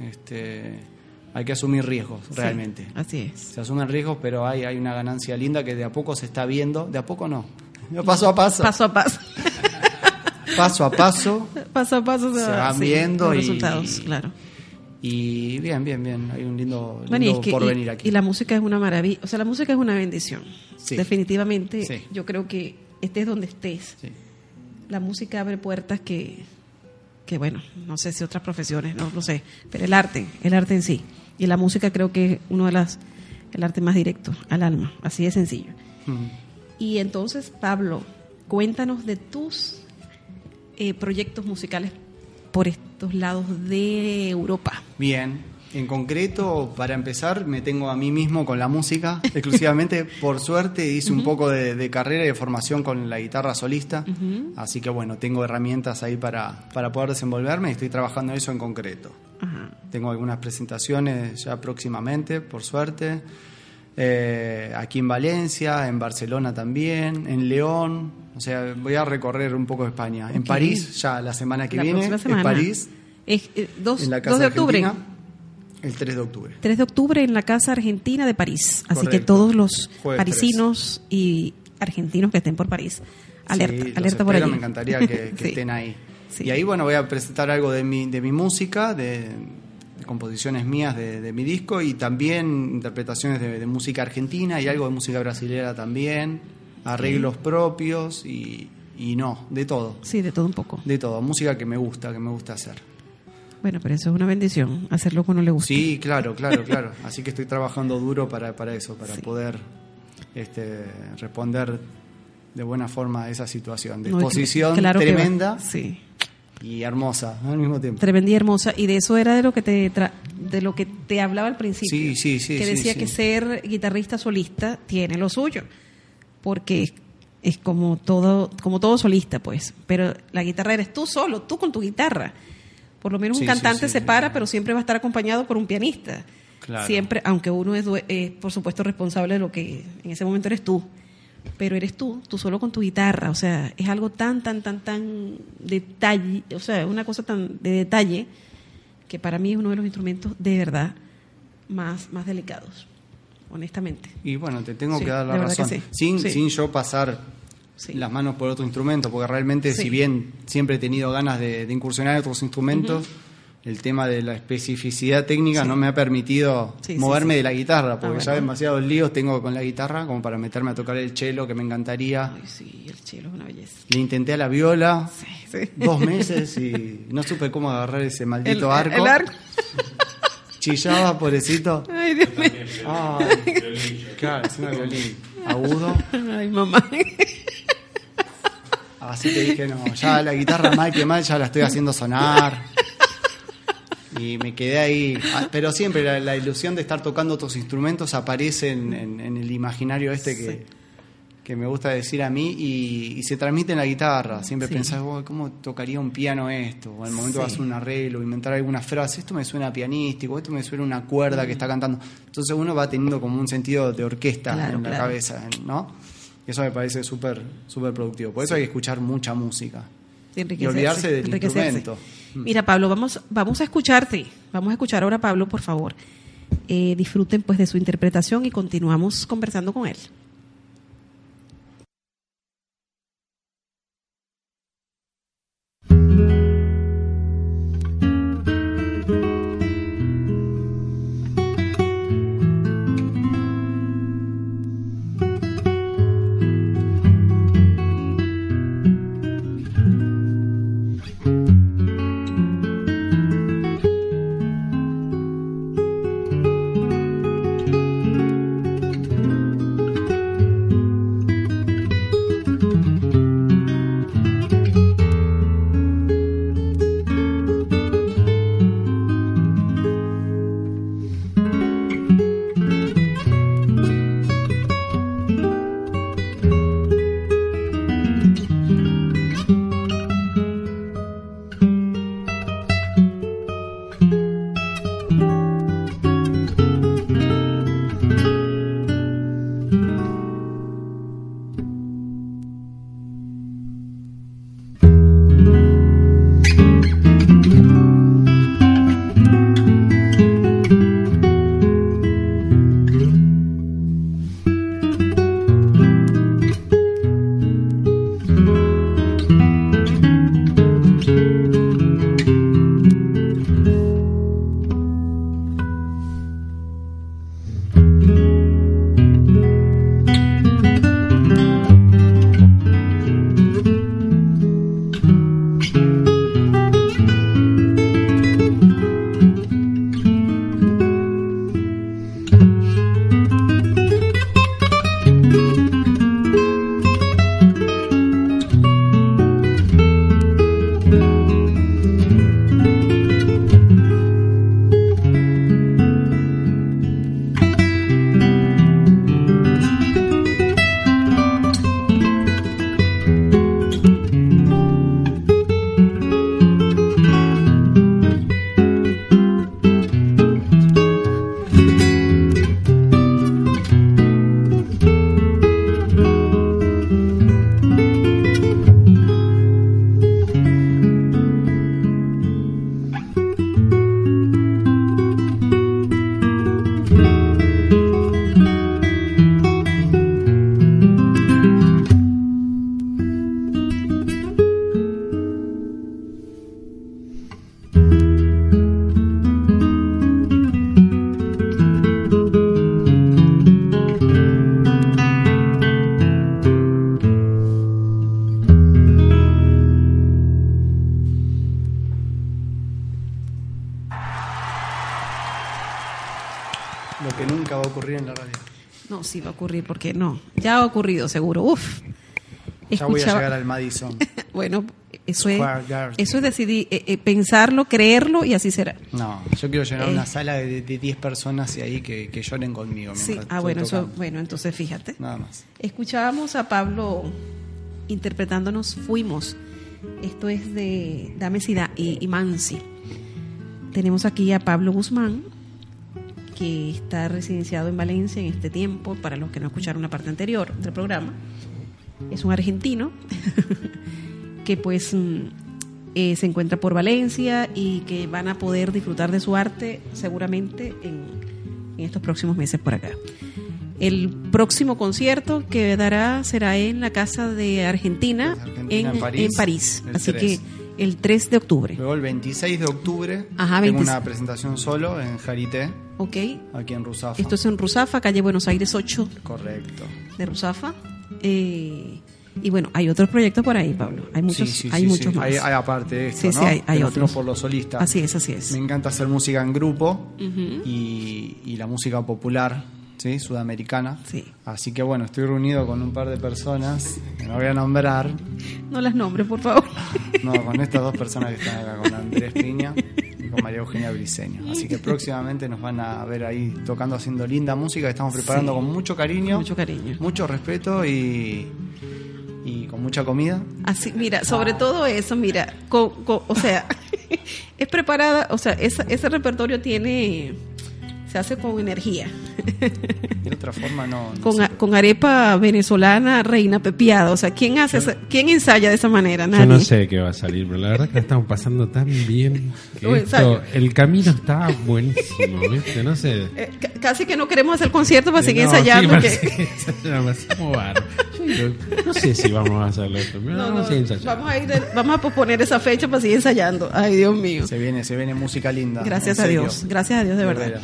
este, hay que asumir riesgos, Sí, realmente. así es. Se asumen riesgos, pero hay, hay una ganancia linda que de a poco se está viendo, de a poco no, paso a paso, Paso a paso. Paso a paso, paso a paso Se van sí, viendo los y- resultados, claro. y bien, bien, bien, hay un lindo, Bueno, y, lindo es que- porvenir y- aquí. y la música es una maravilla, o sea, la música es una bendición. Sí. Definitivamente, Sí. yo creo que estés donde estés, Sí. la música abre puertas que, que bueno, no sé si otras profesiones, no lo sé, pero el arte, el arte en sí. Y la música creo que es uno de las, el arte más directo al alma, así de sencillo. Y entonces, Pablo, cuéntanos de tus eh, proyectos musicales por estos lados de Europa. Bien, en concreto, para empezar, me tengo a mí mismo con la música exclusivamente. Por suerte, hice un poco de, de carrera y de formación con la guitarra solista. Así que, bueno, tengo herramientas ahí para, para poder desenvolverme y estoy trabajando eso en concreto. Ajá. Tengo algunas presentaciones ya próximamente, por suerte. Eh, aquí en Valencia, en Barcelona también, en León. O sea, voy a recorrer un poco España. En. París, ya la semana que La viene, semana. en París, Es, eh, dos, en la 2 Casa de octubre. Argentina, el 3 de octubre. 3 de octubre en la Casa Argentina de París. Así que todos los Jueves parisinos y argentinos que estén por París, alerta, Sí, alerta por allí. Me encantaría que, que Sí. estén ahí. Sí. Y ahí, bueno, voy a presentar algo de mi, de mi música, de composiciones mías de, de mi disco y también interpretaciones de, de música argentina y algo de música brasilera también, arreglos propios y, y no, de todo. Sí, de todo un poco. De todo, música que me gusta, que me gusta hacer. Bueno, pero eso es una bendición, hacerlo cuando le gusta. Sí, claro, claro, claro. Así que estoy trabajando duro para, para eso, para Sí. poder este, responder de buena forma a esa situación de No, que- exposición claro que tremenda Sí. Y hermosa al mismo tiempo. Tremenda y hermosa. Y de eso era de lo que te tra- de lo que te hablaba al principio. Sí, sí, sí, Que decía sí. que ser guitarrista solista tiene lo suyo. Porque es, como todo, como todo solista, pues. Pero la guitarra eres tú solo, tú con tu guitarra. Por lo menos un Sí, cantante se para, pero siempre va a estar acompañado por un pianista. Claro. Siempre, aunque uno es, es, por supuesto, responsable de lo que en ese momento eres tú. Pero eres tú, tú solo con tu guitarra. O sea, es algo tan, tan, tan, tan detalle. O sea, una cosa tan de detalle que para mí es uno de los instrumentos de verdad más, más delicados, honestamente. Y bueno, te tengo Sí, que dar la razón. sí. Sin, Sí. sin yo pasar las manos por otro instrumento, porque realmente, si bien siempre he tenido ganas de, de incursionar en otros instrumentos, el tema de la especificidad técnica Sí. no me ha permitido Sí, moverme sí. de la guitarra, porque Ah, ya bueno. demasiados líos tengo con la guitarra como para meterme a tocar el cello, que me encantaría. Ay, sí, el cielo es una belleza. Le intenté a la viola dos meses y no supe cómo agarrar ese El, maldito arco. el arco. Chillaba, pobrecito. Ay, Dios mío. Claro, es una violín agudo. Ay, mamá. Así que dije, no, ya la guitarra mal que mal ya la estoy haciendo sonar. Y me quedé ahí. Ah, Pero siempre la, la ilusión de estar tocando otros instrumentos aparece en, en- en el imaginario este que, Sí. que me gusta decir a mí y, y se transmite en la guitarra. Siempre Sí. pensás, "Uy, ¿cómo tocaría un piano esto? O al momento Sí. de hacer un arreglo, inventar alguna frase. Esto me suena pianístico, esto me suena una cuerda que está cantando. Entonces uno va teniendo como un sentido de orquesta Claro, en la claro. cabeza, ¿no? Y eso me parece súper súper productivo. Por eso hay que escuchar mucha música. Y olvidarse del instrumento. Mira, Pablo, vamos, vamos a escucharte. Vamos a escuchar ahora a Pablo, por favor. Eh, disfruten pues de su interpretación y continuamos conversando con él. Ocurrir, porque no. Ya ha ocurrido, seguro. Uf. Ya voy a Escuchaba- llegar al Madison. Bueno, eso es, eso es decidir, eh, eh, pensarlo, creerlo y así será. No, yo quiero llenar Eh. una sala de de 10 personas y ahí que, que lloren conmigo. Sí. Ah, bueno, eso, bueno, entonces fíjate. Nada más. Escuchábamos a Pablo interpretándonos Fuimos. Esto es de Dames y, Da- y, y Mansi. Tenemos aquí a Pablo Guzmán, que está residenciado en Valencia en este tiempo, para los que no escucharon la parte anterior del programa. Es un argentino que pues mm, eh, se encuentra por Valencia y que van a poder disfrutar de su arte seguramente en, en estos próximos meses por acá. El próximo concierto que dará será en la Casa de Argentina, Argentina, en, en París, en París. Así 3. que el 3 de octubre. Luego el 26 de octubre Ajá, tengo 26. una presentación solo en Jarité, ¿Ok? aquí en Rusafa. Esto es en Rusafa, calle Buenos Aires 8 Correcto. de Rusafa. Eh, y bueno, hay otros proyectos por ahí, Pablo. Hay muchos, sí, sí, hay sí, muchos sí. más. Hay, hay aparte de esto, Sí, sí, ¿no? hay- hay fuimos otros. por los solistas. Así es, así es. Me encanta hacer música en grupo y la música popular, ¿sí? Sudamericana. Sí. Así que bueno, estoy reunido con un par de personas, que no voy a nombrar, No las nombres, por favor. no, con estas dos personas que están acá, con Andrés Piña y con María Eugenia Briseño. Así que próximamente nos van a ver ahí tocando, haciendo linda música que estamos preparando Sí. con mucho cariño, Con mucho cariño. mucho respeto y, y con mucha comida. Así, mira, sobre todo eso, mira, co- co- o sea, es preparada, o sea, esa- ese repertorio tiene, se hace con energía, De otra forma no. no con, sé. a- con arepa venezolana, reina pepiada, o sea, ¿quién hace, esa- quién ensaya de esa manera? Yo Nadie. no sé qué va a salir, pero la verdad que la estamos pasando tan bien. Que esto- el camino está buenísimo, ¿viste? No sé. Eh, ca- casi que no queremos hacer concierto para seguir No, ensayando. sí, que- no sé si vamos a hacerlo esto, No, vamos no, a vamos ir, de- vamos a posponer esa fecha para seguir ensayando. Ay, Dios mío. Se viene, se viene música linda. Gracias a serio. Dios, gracias a Dios de verdad. veras.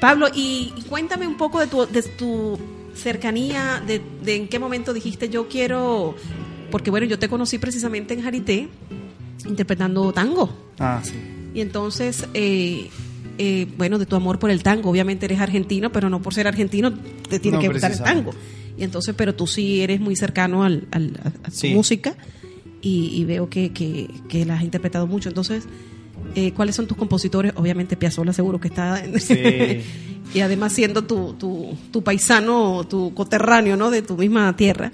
Pablo, y, y cuéntame un poco de tu, de tu cercanía, de, de en qué momento dijiste yo quiero, porque bueno, yo te conocí precisamente en Jarité interpretando tango. Ah, sí. Y entonces, eh, eh, bueno, de tu amor por el tango, obviamente eres argentino, pero no por ser argentino te tiene No que gustar el tango. Y entonces, pero tú sí eres muy cercano al, al- a, tu música y, y veo que, que, que la has interpretado mucho. Entonces, eh, ¿cuáles son tus compositores? Obviamente Piazzolla seguro que está... en- Sí. y además siendo tu, tu, tu paisano, tu coterráneo, ¿no? De tu misma tierra.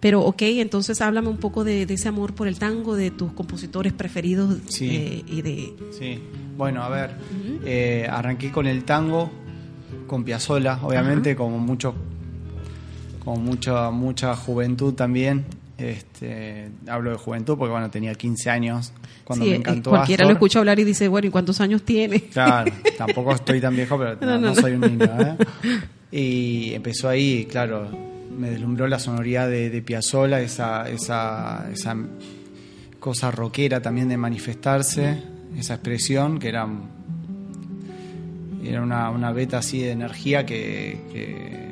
Pero, ok, entonces háblame un poco de, de ese amor por el tango, de tus compositores preferidos Sí. eh, y de... Sí, bueno, a ver, eh, arranqué con el tango, con Piazzolla, obviamente, como mucho, con mucha, mucha juventud también. Este, hablo de juventud porque bueno, tenía 15 años cuando Sí, me encantó cualquiera Astor. lo escucha hablar y dice, bueno, ¿y cuántos años tiene? Claro, tampoco estoy tan viejo, pero No, no, no, no no. soy un niño. ¿eh? Y empezó ahí, claro, me deslumbró la sonoridad de, de Piazzolla, esa, esa, esa cosa rockera también de manifestarse, esa expresión que era, era una, una beta así de energía que, que,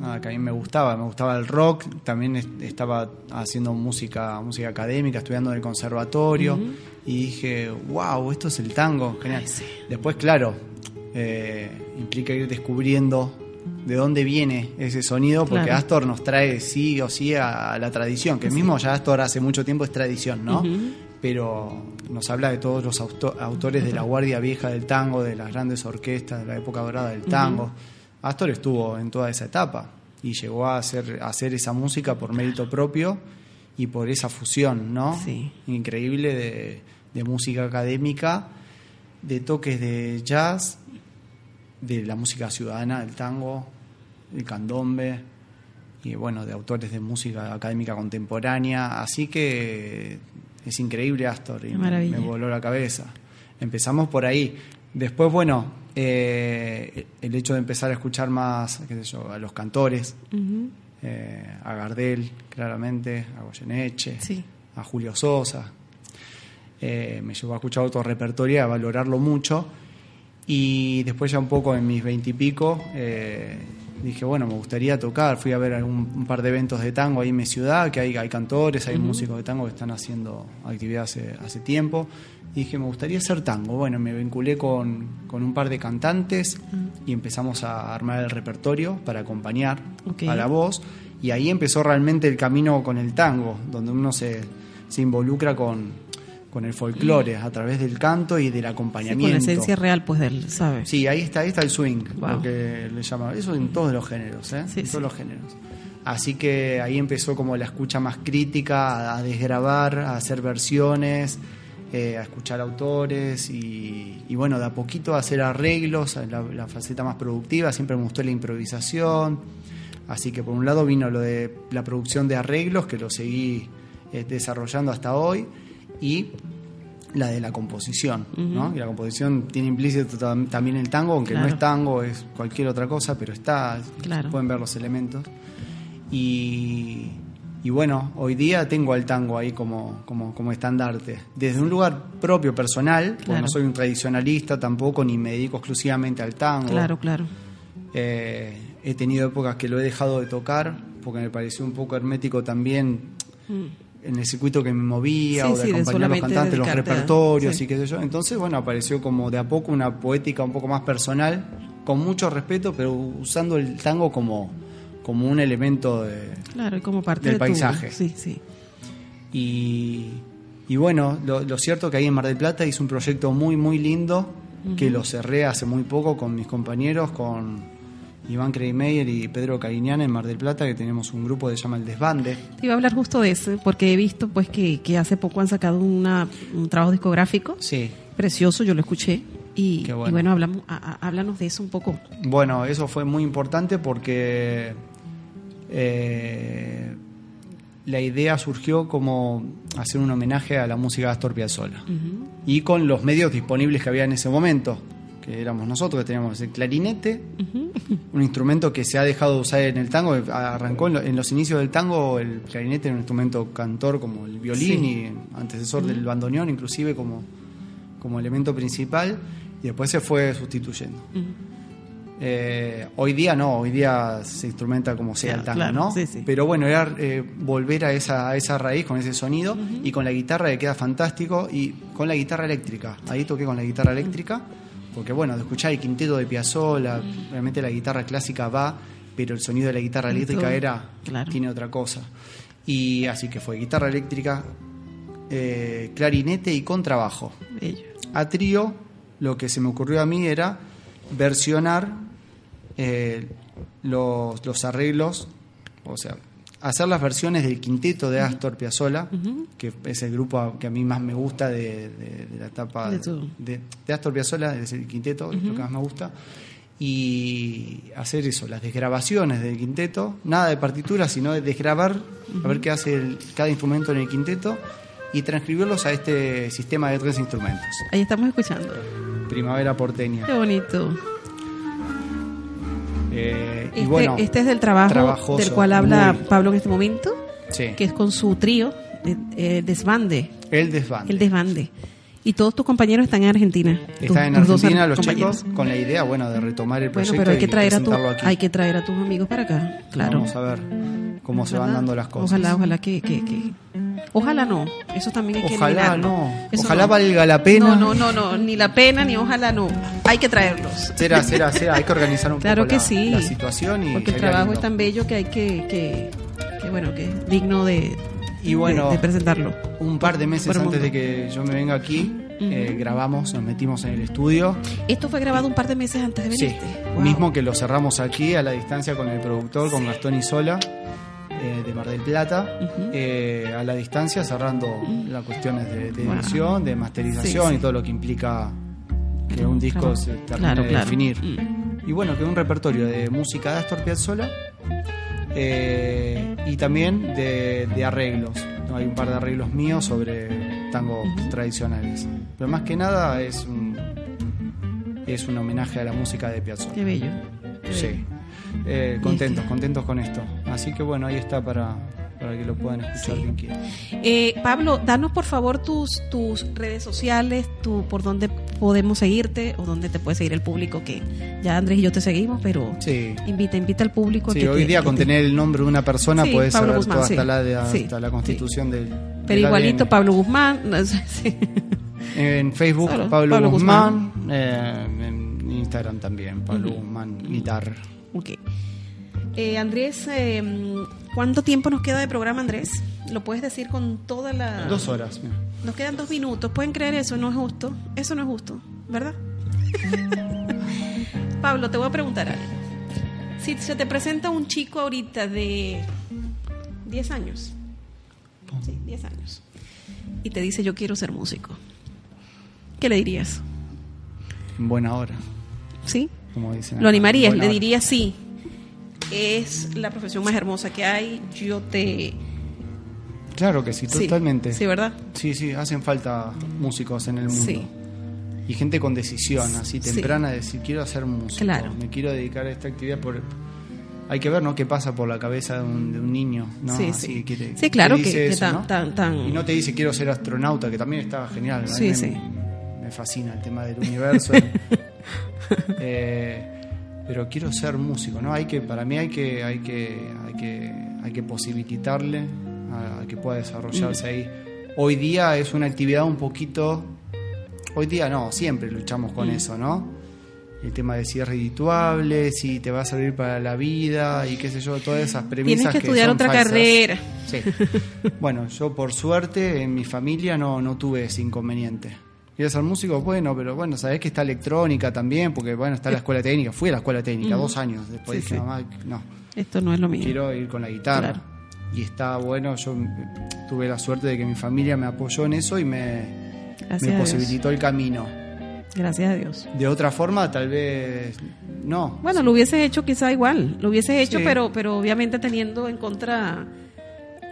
nada, que a mí me gustaba, me gustaba el rock, también est- estaba haciendo música, música académica, estudiando en el conservatorio y dije, wow, esto es el tango, genial. Después, claro, eh, implica ir descubriendo de dónde viene ese sonido, porque Claro. Astor nos trae sí o sí a, a la tradición, que el mismo ya Astor hace mucho tiempo es tradición, ¿no? Ujú. Pero nos habla de todos los auto- autores de la guardia vieja del tango, de las grandes orquestas, de la época dorada del tango. Astor estuvo en toda esa etapa y llegó a hacer, a hacer esa música por mérito propio y por esa fusión, ¿no? Sí. Increíble de, de música académica, de toques de jazz, de la música ciudadana, del tango, el candombe y bueno, de autores de música académica contemporánea. Así que es increíble Astor y me voló la cabeza. Empezamos por ahí. Después, bueno, eh, el hecho de empezar a escuchar más, qué sé yo, a los cantores, eh, a Gardel, claramente, a Goyeneche, Sí. a Julio Sosa. Eh, me llevó a escuchar otro repertorio y a valorarlo mucho. Y después ya un poco en mis veintipico, eh, dije, bueno, me gustaría tocar. Fui a ver algún, un par de eventos de tango ahí en mi ciudad, que hay, hay cantores, hay músicos de tango que están haciendo actividad hace, hace tiempo. Y dije, me gustaría hacer tango. Bueno, me vinculé con, con un par de cantantes y empezamos a armar el repertorio para acompañar a la voz. Y ahí empezó realmente el camino con el tango, donde uno se, se involucra con, con el folclore a través del canto y del Sí, con acompañamiento. la esencia real, pues, del, ¿sabes? Sí, ahí está, ahí está el swing, Wow. lo que le llaman. Eso en todos los géneros, ¿eh? Sí, en sí. todos los géneros. Así que ahí empezó como la escucha más crítica, a, a desgrabar, a hacer versiones, eh, a escuchar autores y, y bueno, de a poquito a hacer arreglos, la, la faceta más productiva. Siempre me gustó la improvisación. Así que por un lado vino lo de la producción de arreglos, que lo seguí eh, desarrollando hasta hoy, y la de la composición, ¿no? Y la composición tiene implícito tam- también el tango, aunque no es tango, es cualquier otra cosa, pero está, Claro. pueden ver los elementos. Y, y bueno, hoy día tengo al tango ahí como, como, como estandarte. Desde un lugar propio, personal, porque no soy un tradicionalista tampoco, ni me dedico exclusivamente al tango. Claro, claro. Eh, he tenido épocas que lo he dejado de tocar porque me pareció un poco hermético también en el circuito que me movía. Sí, o de sí, acompañar a los cantantes, los repertorios sí. y qué sé yo. Entonces, bueno, apareció como de a poco una poética un poco más personal, con mucho respeto, pero usando el tango como, como un elemento de, Claro, como parte Del de tu- paisaje. Sí, sí. y, y bueno, lo, lo cierto que ahí en Mar del Plata hice un proyecto muy, muy lindo que lo cerré hace muy poco con mis compañeros, con Iván Kreimeyer y Pedro Cariñán en Mar del Plata, que tenemos un grupo que se llama El Desbande. Te iba a hablar justo de eso, porque he visto pues que, que hace poco han sacado una, un trabajo discográfico Sí, precioso, yo lo escuché. Y, Qué y bueno. bueno, hablamos, a- a- háblanos de eso un poco. Bueno, eso fue muy importante porque eh, la idea surgió como hacer un homenaje a la música de Astor Piazzolla y con los medios disponibles que había en ese momento, que éramos nosotros, que teníamos el clarinete, un instrumento que se ha dejado de usar en el tango, arrancó en, lo- en los inicios del tango el clarinete era un instrumento cantor como el violín Sí. y antecesor del bandoneón inclusive como, como elemento principal y después se fue sustituyendo. Eh, hoy día no, hoy día se instrumenta como sea Claro, el tango, claro, ¿no? sí, sí. Pero bueno, era eh, volver a esa, a esa raíz con ese sonido y con la guitarra que queda fantástico y con la guitarra eléctrica. Ahí toqué con la guitarra eléctrica porque bueno, de escuchar el quinteto de Piazzolla, realmente la guitarra clásica va, pero el sonido de la guitarra eléctrica era Claro. tiene otra cosa. Y así que fue guitarra eléctrica, eh, clarinete y contrabajo. Bello. A trío, lo que se me ocurrió a mí era versionar eh, los, los arreglos, o sea, hacer las versiones del quinteto de Astor Piazzolla, que es el grupo que a mí más me gusta de, de- de la etapa De Astor Piazzolla, es el quinteto, lo que más me gusta, y hacer eso, las desgrabaciones del quinteto, nada de partitura, sino de desgrabar, a ver qué hace el- cada instrumento en el quinteto y transcribirlos a este sistema de tres instrumentos. Ahí estamos escuchando. Primavera porteña. Qué bonito. Eh, Este, y bueno, este es del trabajo trabajoso, del cual habla muy. Pablo en este momento, sí, que es con su trío, eh, Desbande, el desbande. el Desbande. Y todos tus compañeros están en Argentina. Están en tus Argentina los chicos con la idea, bueno, de retomar el Bueno, proyecto pero hay que traer a tu, hay que traer a tus amigos para acá, claro. Vamos a ver cómo se van dando las cosas. Ojalá, ojalá que, que, que- ojalá no. Eso también hay que Ojalá eliminarlo. no. Eso Ojalá no. valga la pena. No, no, no, no, ni la pena ni ojalá no. Hay que traerlos. Será, será, será. Hay que organizar un Claro poco que la, sí. la situación y Porque el trabajo lindo. es tan bello que hay que, que, que, bueno, que es digno de, Y bueno, de, de presentarlo. un par de meses antes de que yo me venga aquí, eh, grabamos, nos metimos en el estudio. Esto fue grabado un par de meses antes de Sí, venirte. Wow. mismo que lo cerramos aquí a la distancia con el productor, con Gastón Isola, eh, de Mar del Plata, eh, a la distancia cerrando las cuestiones de, de Wow. edición, de masterización Sí, y todo lo que implica que un disco Claro. se termine Claro, de claro. definir. Mm. Y bueno, que un repertorio de música de Astor Piazzolla eh, y también de, de arreglos. ¿no? Hay un par de arreglos míos sobre tangos tradicionales. Pero más que nada es un, es un homenaje a la música de Piazzolla. Qué bello. Qué Sí. Eh, contentos, contentos con esto. Así que bueno, ahí está para, para que lo puedan escuchar Sí. quien quiera. Eh, Pablo, danos por favor tus, tus redes sociales, tu, por dónde podemos seguirte o dónde te puede seguir el público, que ya Andrés y yo te seguimos, pero Sí. invita, invita al público. Sí, que hoy te- día que con te- tener el nombre de una persona Sí, puedes Pablo saber Guzmán, todo sí. hasta, la, de- hasta la constitución del Pero del igualito, ADN. Pablo Guzmán. no sé, sí. En Facebook, Solo, Pablo, Pablo Guzmán. eh, en Instagram también, Pablo Guzmán Guitarra. Ok. Eh, Andrés, eh, ¿cuánto tiempo nos queda de programa, Andrés? ¿Lo puedes decir con toda la... Dos horas. mira. Nos quedan dos minutos. ¿Pueden creer eso? No es justo. Eso no es justo, ¿verdad? Pablo, te voy a preguntar algo. Si se te presenta un chico ahorita de 10 años, sí, 10 años, y te dice yo quiero ser músico, ¿qué le dirías? En buena hora, ¿Sí? Como dicen. ¿Lo animarías? Le hora. dirías sí. Es la profesión más hermosa que hay. Yo te... Claro que sí, totalmente. Sí, ¿verdad? Sí, sí, hacen falta músicos en el mundo. Sí. Y gente con decisión, así Sí. temprana, de decir, quiero hacer música. Claro. Me quiero dedicar a esta actividad. por Hay que ver, ¿no? ¿Qué pasa por la cabeza de un, de un niño? ¿no? Sí, Así sí. Sí, claro que- que eso, tan- ¿no? tan- tan- Y no te dice, quiero ser astronauta, que también está genial. Mí Sí, me, sí. Me fascina el tema del universo. Eh, pero quiero ser músico, ¿no? Hay que, para mí hay que, hay que, hay que, hay que posibilitarle a, a que pueda desarrollarse Mm. ahí. Hoy día es una actividad un poquito, hoy día no, siempre luchamos Mm. con eso, ¿no? El tema de si es redituable, si te va a servir para la vida y qué sé yo, todas esas premisas Tienes que estudiar son otra falsas. carrera. Sí. Bueno, yo por suerte en mi familia no, no tuve ese inconveniente. ¿Quieres ser músico? Bueno, pero bueno, sabés que está electrónica también, porque bueno, está la escuela técnica. Fui a la escuela técnica dos años. Después Sí, dije, sí. mamá, no, Esto no es lo mío. quiero ir con la guitarra. Claro. Y está bueno, yo tuve la suerte de que mi familia me apoyó en eso y me, Gracias me posibilitó el camino. Gracias a Dios. De otra forma, tal vez no. Bueno, lo hubieses hecho quizá igual, lo hubieses hecho, Sí. pero, pero obviamente teniendo en contra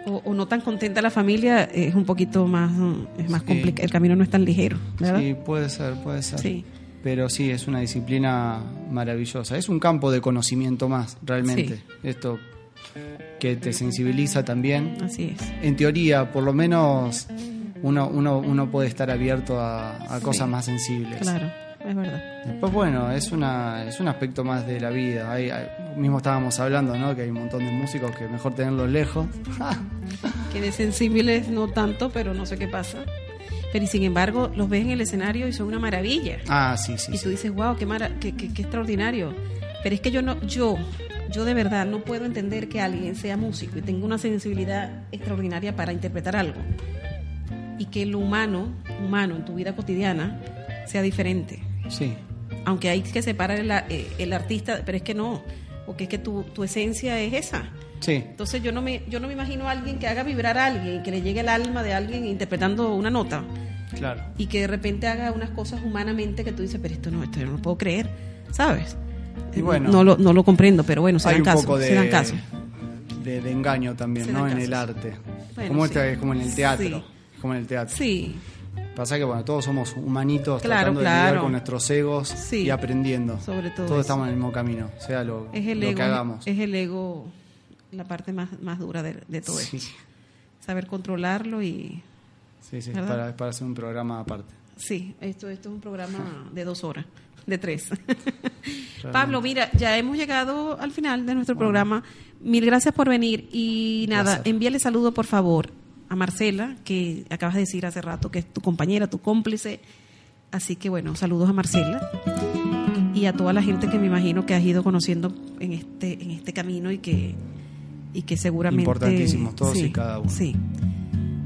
o, o no tan contenta la familia, es un poquito más, es más Sí. complicado, el camino no es tan ligero, ¿verdad? Sí, puede ser, puede ser. Sí. Pero sí, es una disciplina maravillosa. Es un campo de conocimiento más, realmente. Sí. Esto que te sensibiliza también. Así es. En teoría, por lo menos, uno, uno, uno puede estar abierto a, a cosas más sensibles. Claro, es verdad. Después, bueno, es, una, es un aspecto más de la vida. Hay, hay- mismo estábamos hablando, ¿no? Que hay un montón de músicos que mejor tenerlos lejos. Que de sensibles no tanto, pero no sé qué pasa. Pero y sin embargo, los ves en el escenario y son una maravilla. ah, sí, sí. y sí. tú dices, wow, qué, mara- qué, qué- qué extraordinario. Pero es que yo no, yo, yo de verdad no puedo entender que alguien sea músico y tenga una sensibilidad extraordinaria para interpretar algo. Y que lo humano, humano en tu vida cotidiana, sea diferente. Sí. Aunque hay que separar el, eh, el artista, pero es que no, porque es que tu, tu esencia es esa. Sí. Entonces yo no me, yo no me imagino a alguien que haga vibrar a alguien, que le llegue el alma de alguien interpretando una nota Claro. y que de repente haga unas cosas humanamente que tú dices, pero esto no, esto yo no lo puedo creer, ¿sabes? Y bueno. no, lo, no lo comprendo, pero bueno, se dan caso, poco de, se dan caso. de, de engaño también, Se ¿no? En el arte. Bueno, como, sí. es como en el teatro. Sí. Como en el teatro. Sí, Pasa que, bueno, todos somos humanitos Claro, tratando de lidiar con nuestros egos Sí. y aprendiendo. Sobre todo Todos eso. estamos en el mismo camino, sea lo, es el lo ego, que hagamos. es el ego la parte más, más dura de, de todo Sí. esto. Saber controlarlo y Sí, sí, ¿Verdad? para, para hacer un programa aparte. sí, esto, esto es un programa de dos horas, de tres. Pablo, mira, ya hemos llegado al final de nuestro programa. Mil gracias por venir y nada, envíale saludo por favor a Marcela, que acabas de decir hace rato que es tu compañera, tu cómplice. Así que bueno, saludos a Marcela y a toda la gente que me imagino que has ido conociendo en este en este camino y que y que seguramente Importantísimos todos y cada uno. Sí.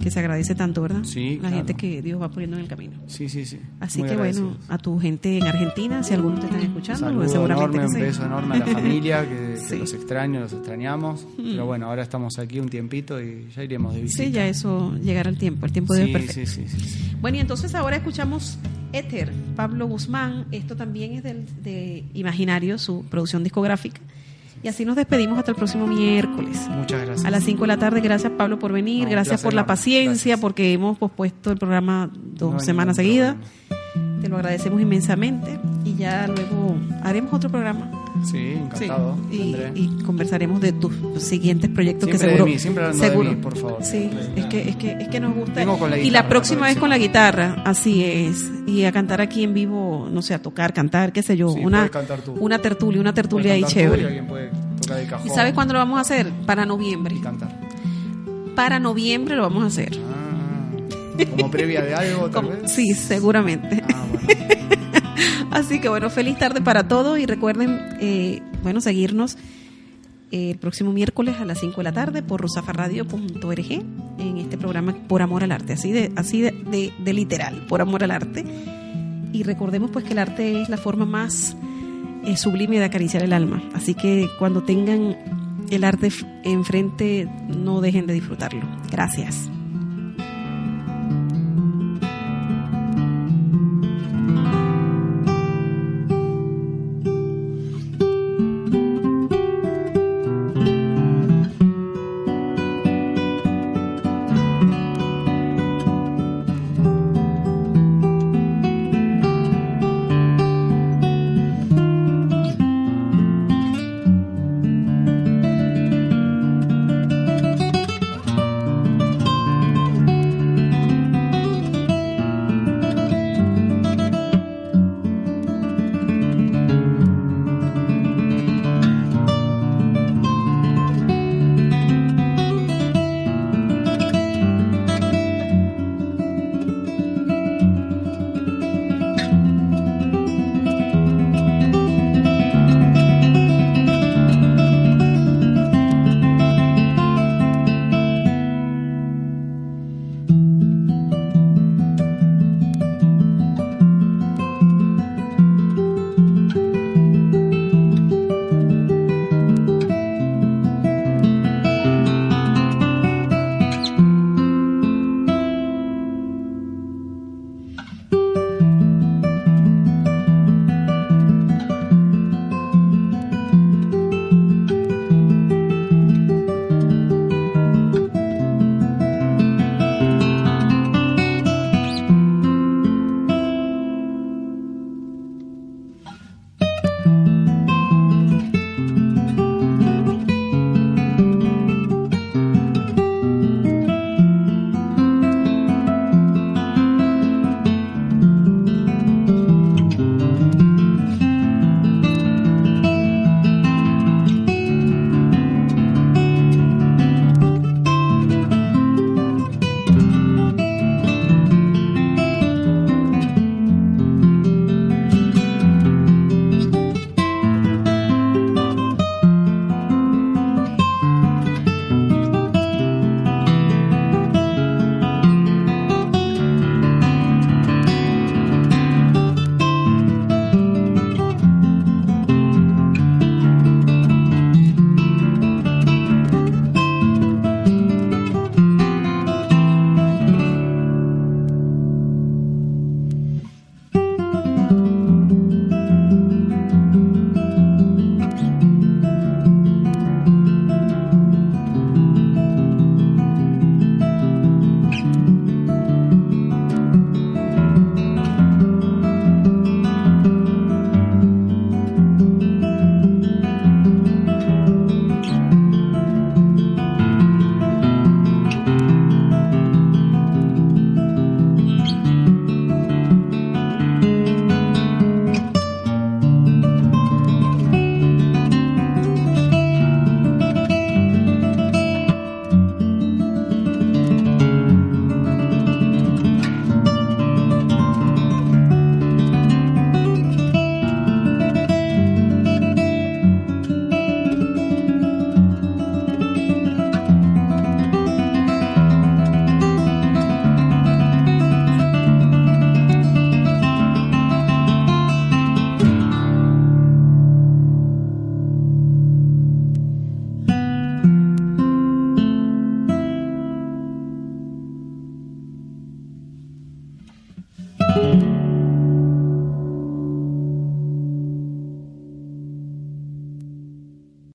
Que se agradece tanto, ¿verdad? Sí, La claro. gente que Dios va poniendo en el camino. Sí, sí, sí. Así Muy que bueno, a tu gente en Argentina, si algunos te están escuchando, Saludo seguramente enorme, que un beso enorme a la familia, que, Sí. Mm. los extraño, los extrañamos. Pero bueno, ahora estamos aquí un tiempito y ya iremos de visita. Sí, ya eso llegará el tiempo, el tiempo de Dios sí, perfecto. sí, sí, sí, sí. Bueno, y entonces ahora escuchamos Éter, Pablo Guzmán. Esto también es del, de Imaginario, su producción discográfica. Y así nos despedimos hasta el próximo miércoles. Muchas gracias. A las 5 de la tarde, gracias Pablo por venir, No, gracias por la paciencia, Gracias. porque hemos pospuesto el programa dos No semanas seguidas. Te lo agradecemos inmensamente y ya luego haremos otro programa Sí, encantado. Sí, y, y conversaremos de tus siguientes proyectos Siempre que de seguro. mí, siempre hablando de seguro. mí, por favor. Sí, es que, es que, es que nos gusta. Vengo con la y guitarra la próxima vez con la guitarra, así es. Y a cantar aquí en vivo, no sé, a tocar, cantar, qué sé yo, Sí, una, una tertulia, una tertulia ahí cantar tú y chévere. cajón ¿Y sabes cuándo lo vamos a hacer? Para noviembre. Y cantar. Para noviembre lo vamos a hacer. Ah, como previa de algo, tal vez. sí, seguramente. Ah, bueno. Así que bueno, feliz tarde para todos y recuerden, eh, bueno, seguirnos eh, el próximo miércoles a las 5 de la tarde por rusafarradio.org en este programa Por Amor al Arte, así de, así de, de- literal, Por Amor al Arte. Y recordemos pues que el arte es la forma más eh, sublime de acariciar el alma, así que cuando tengan el arte enfrente no dejen de disfrutarlo. Gracias.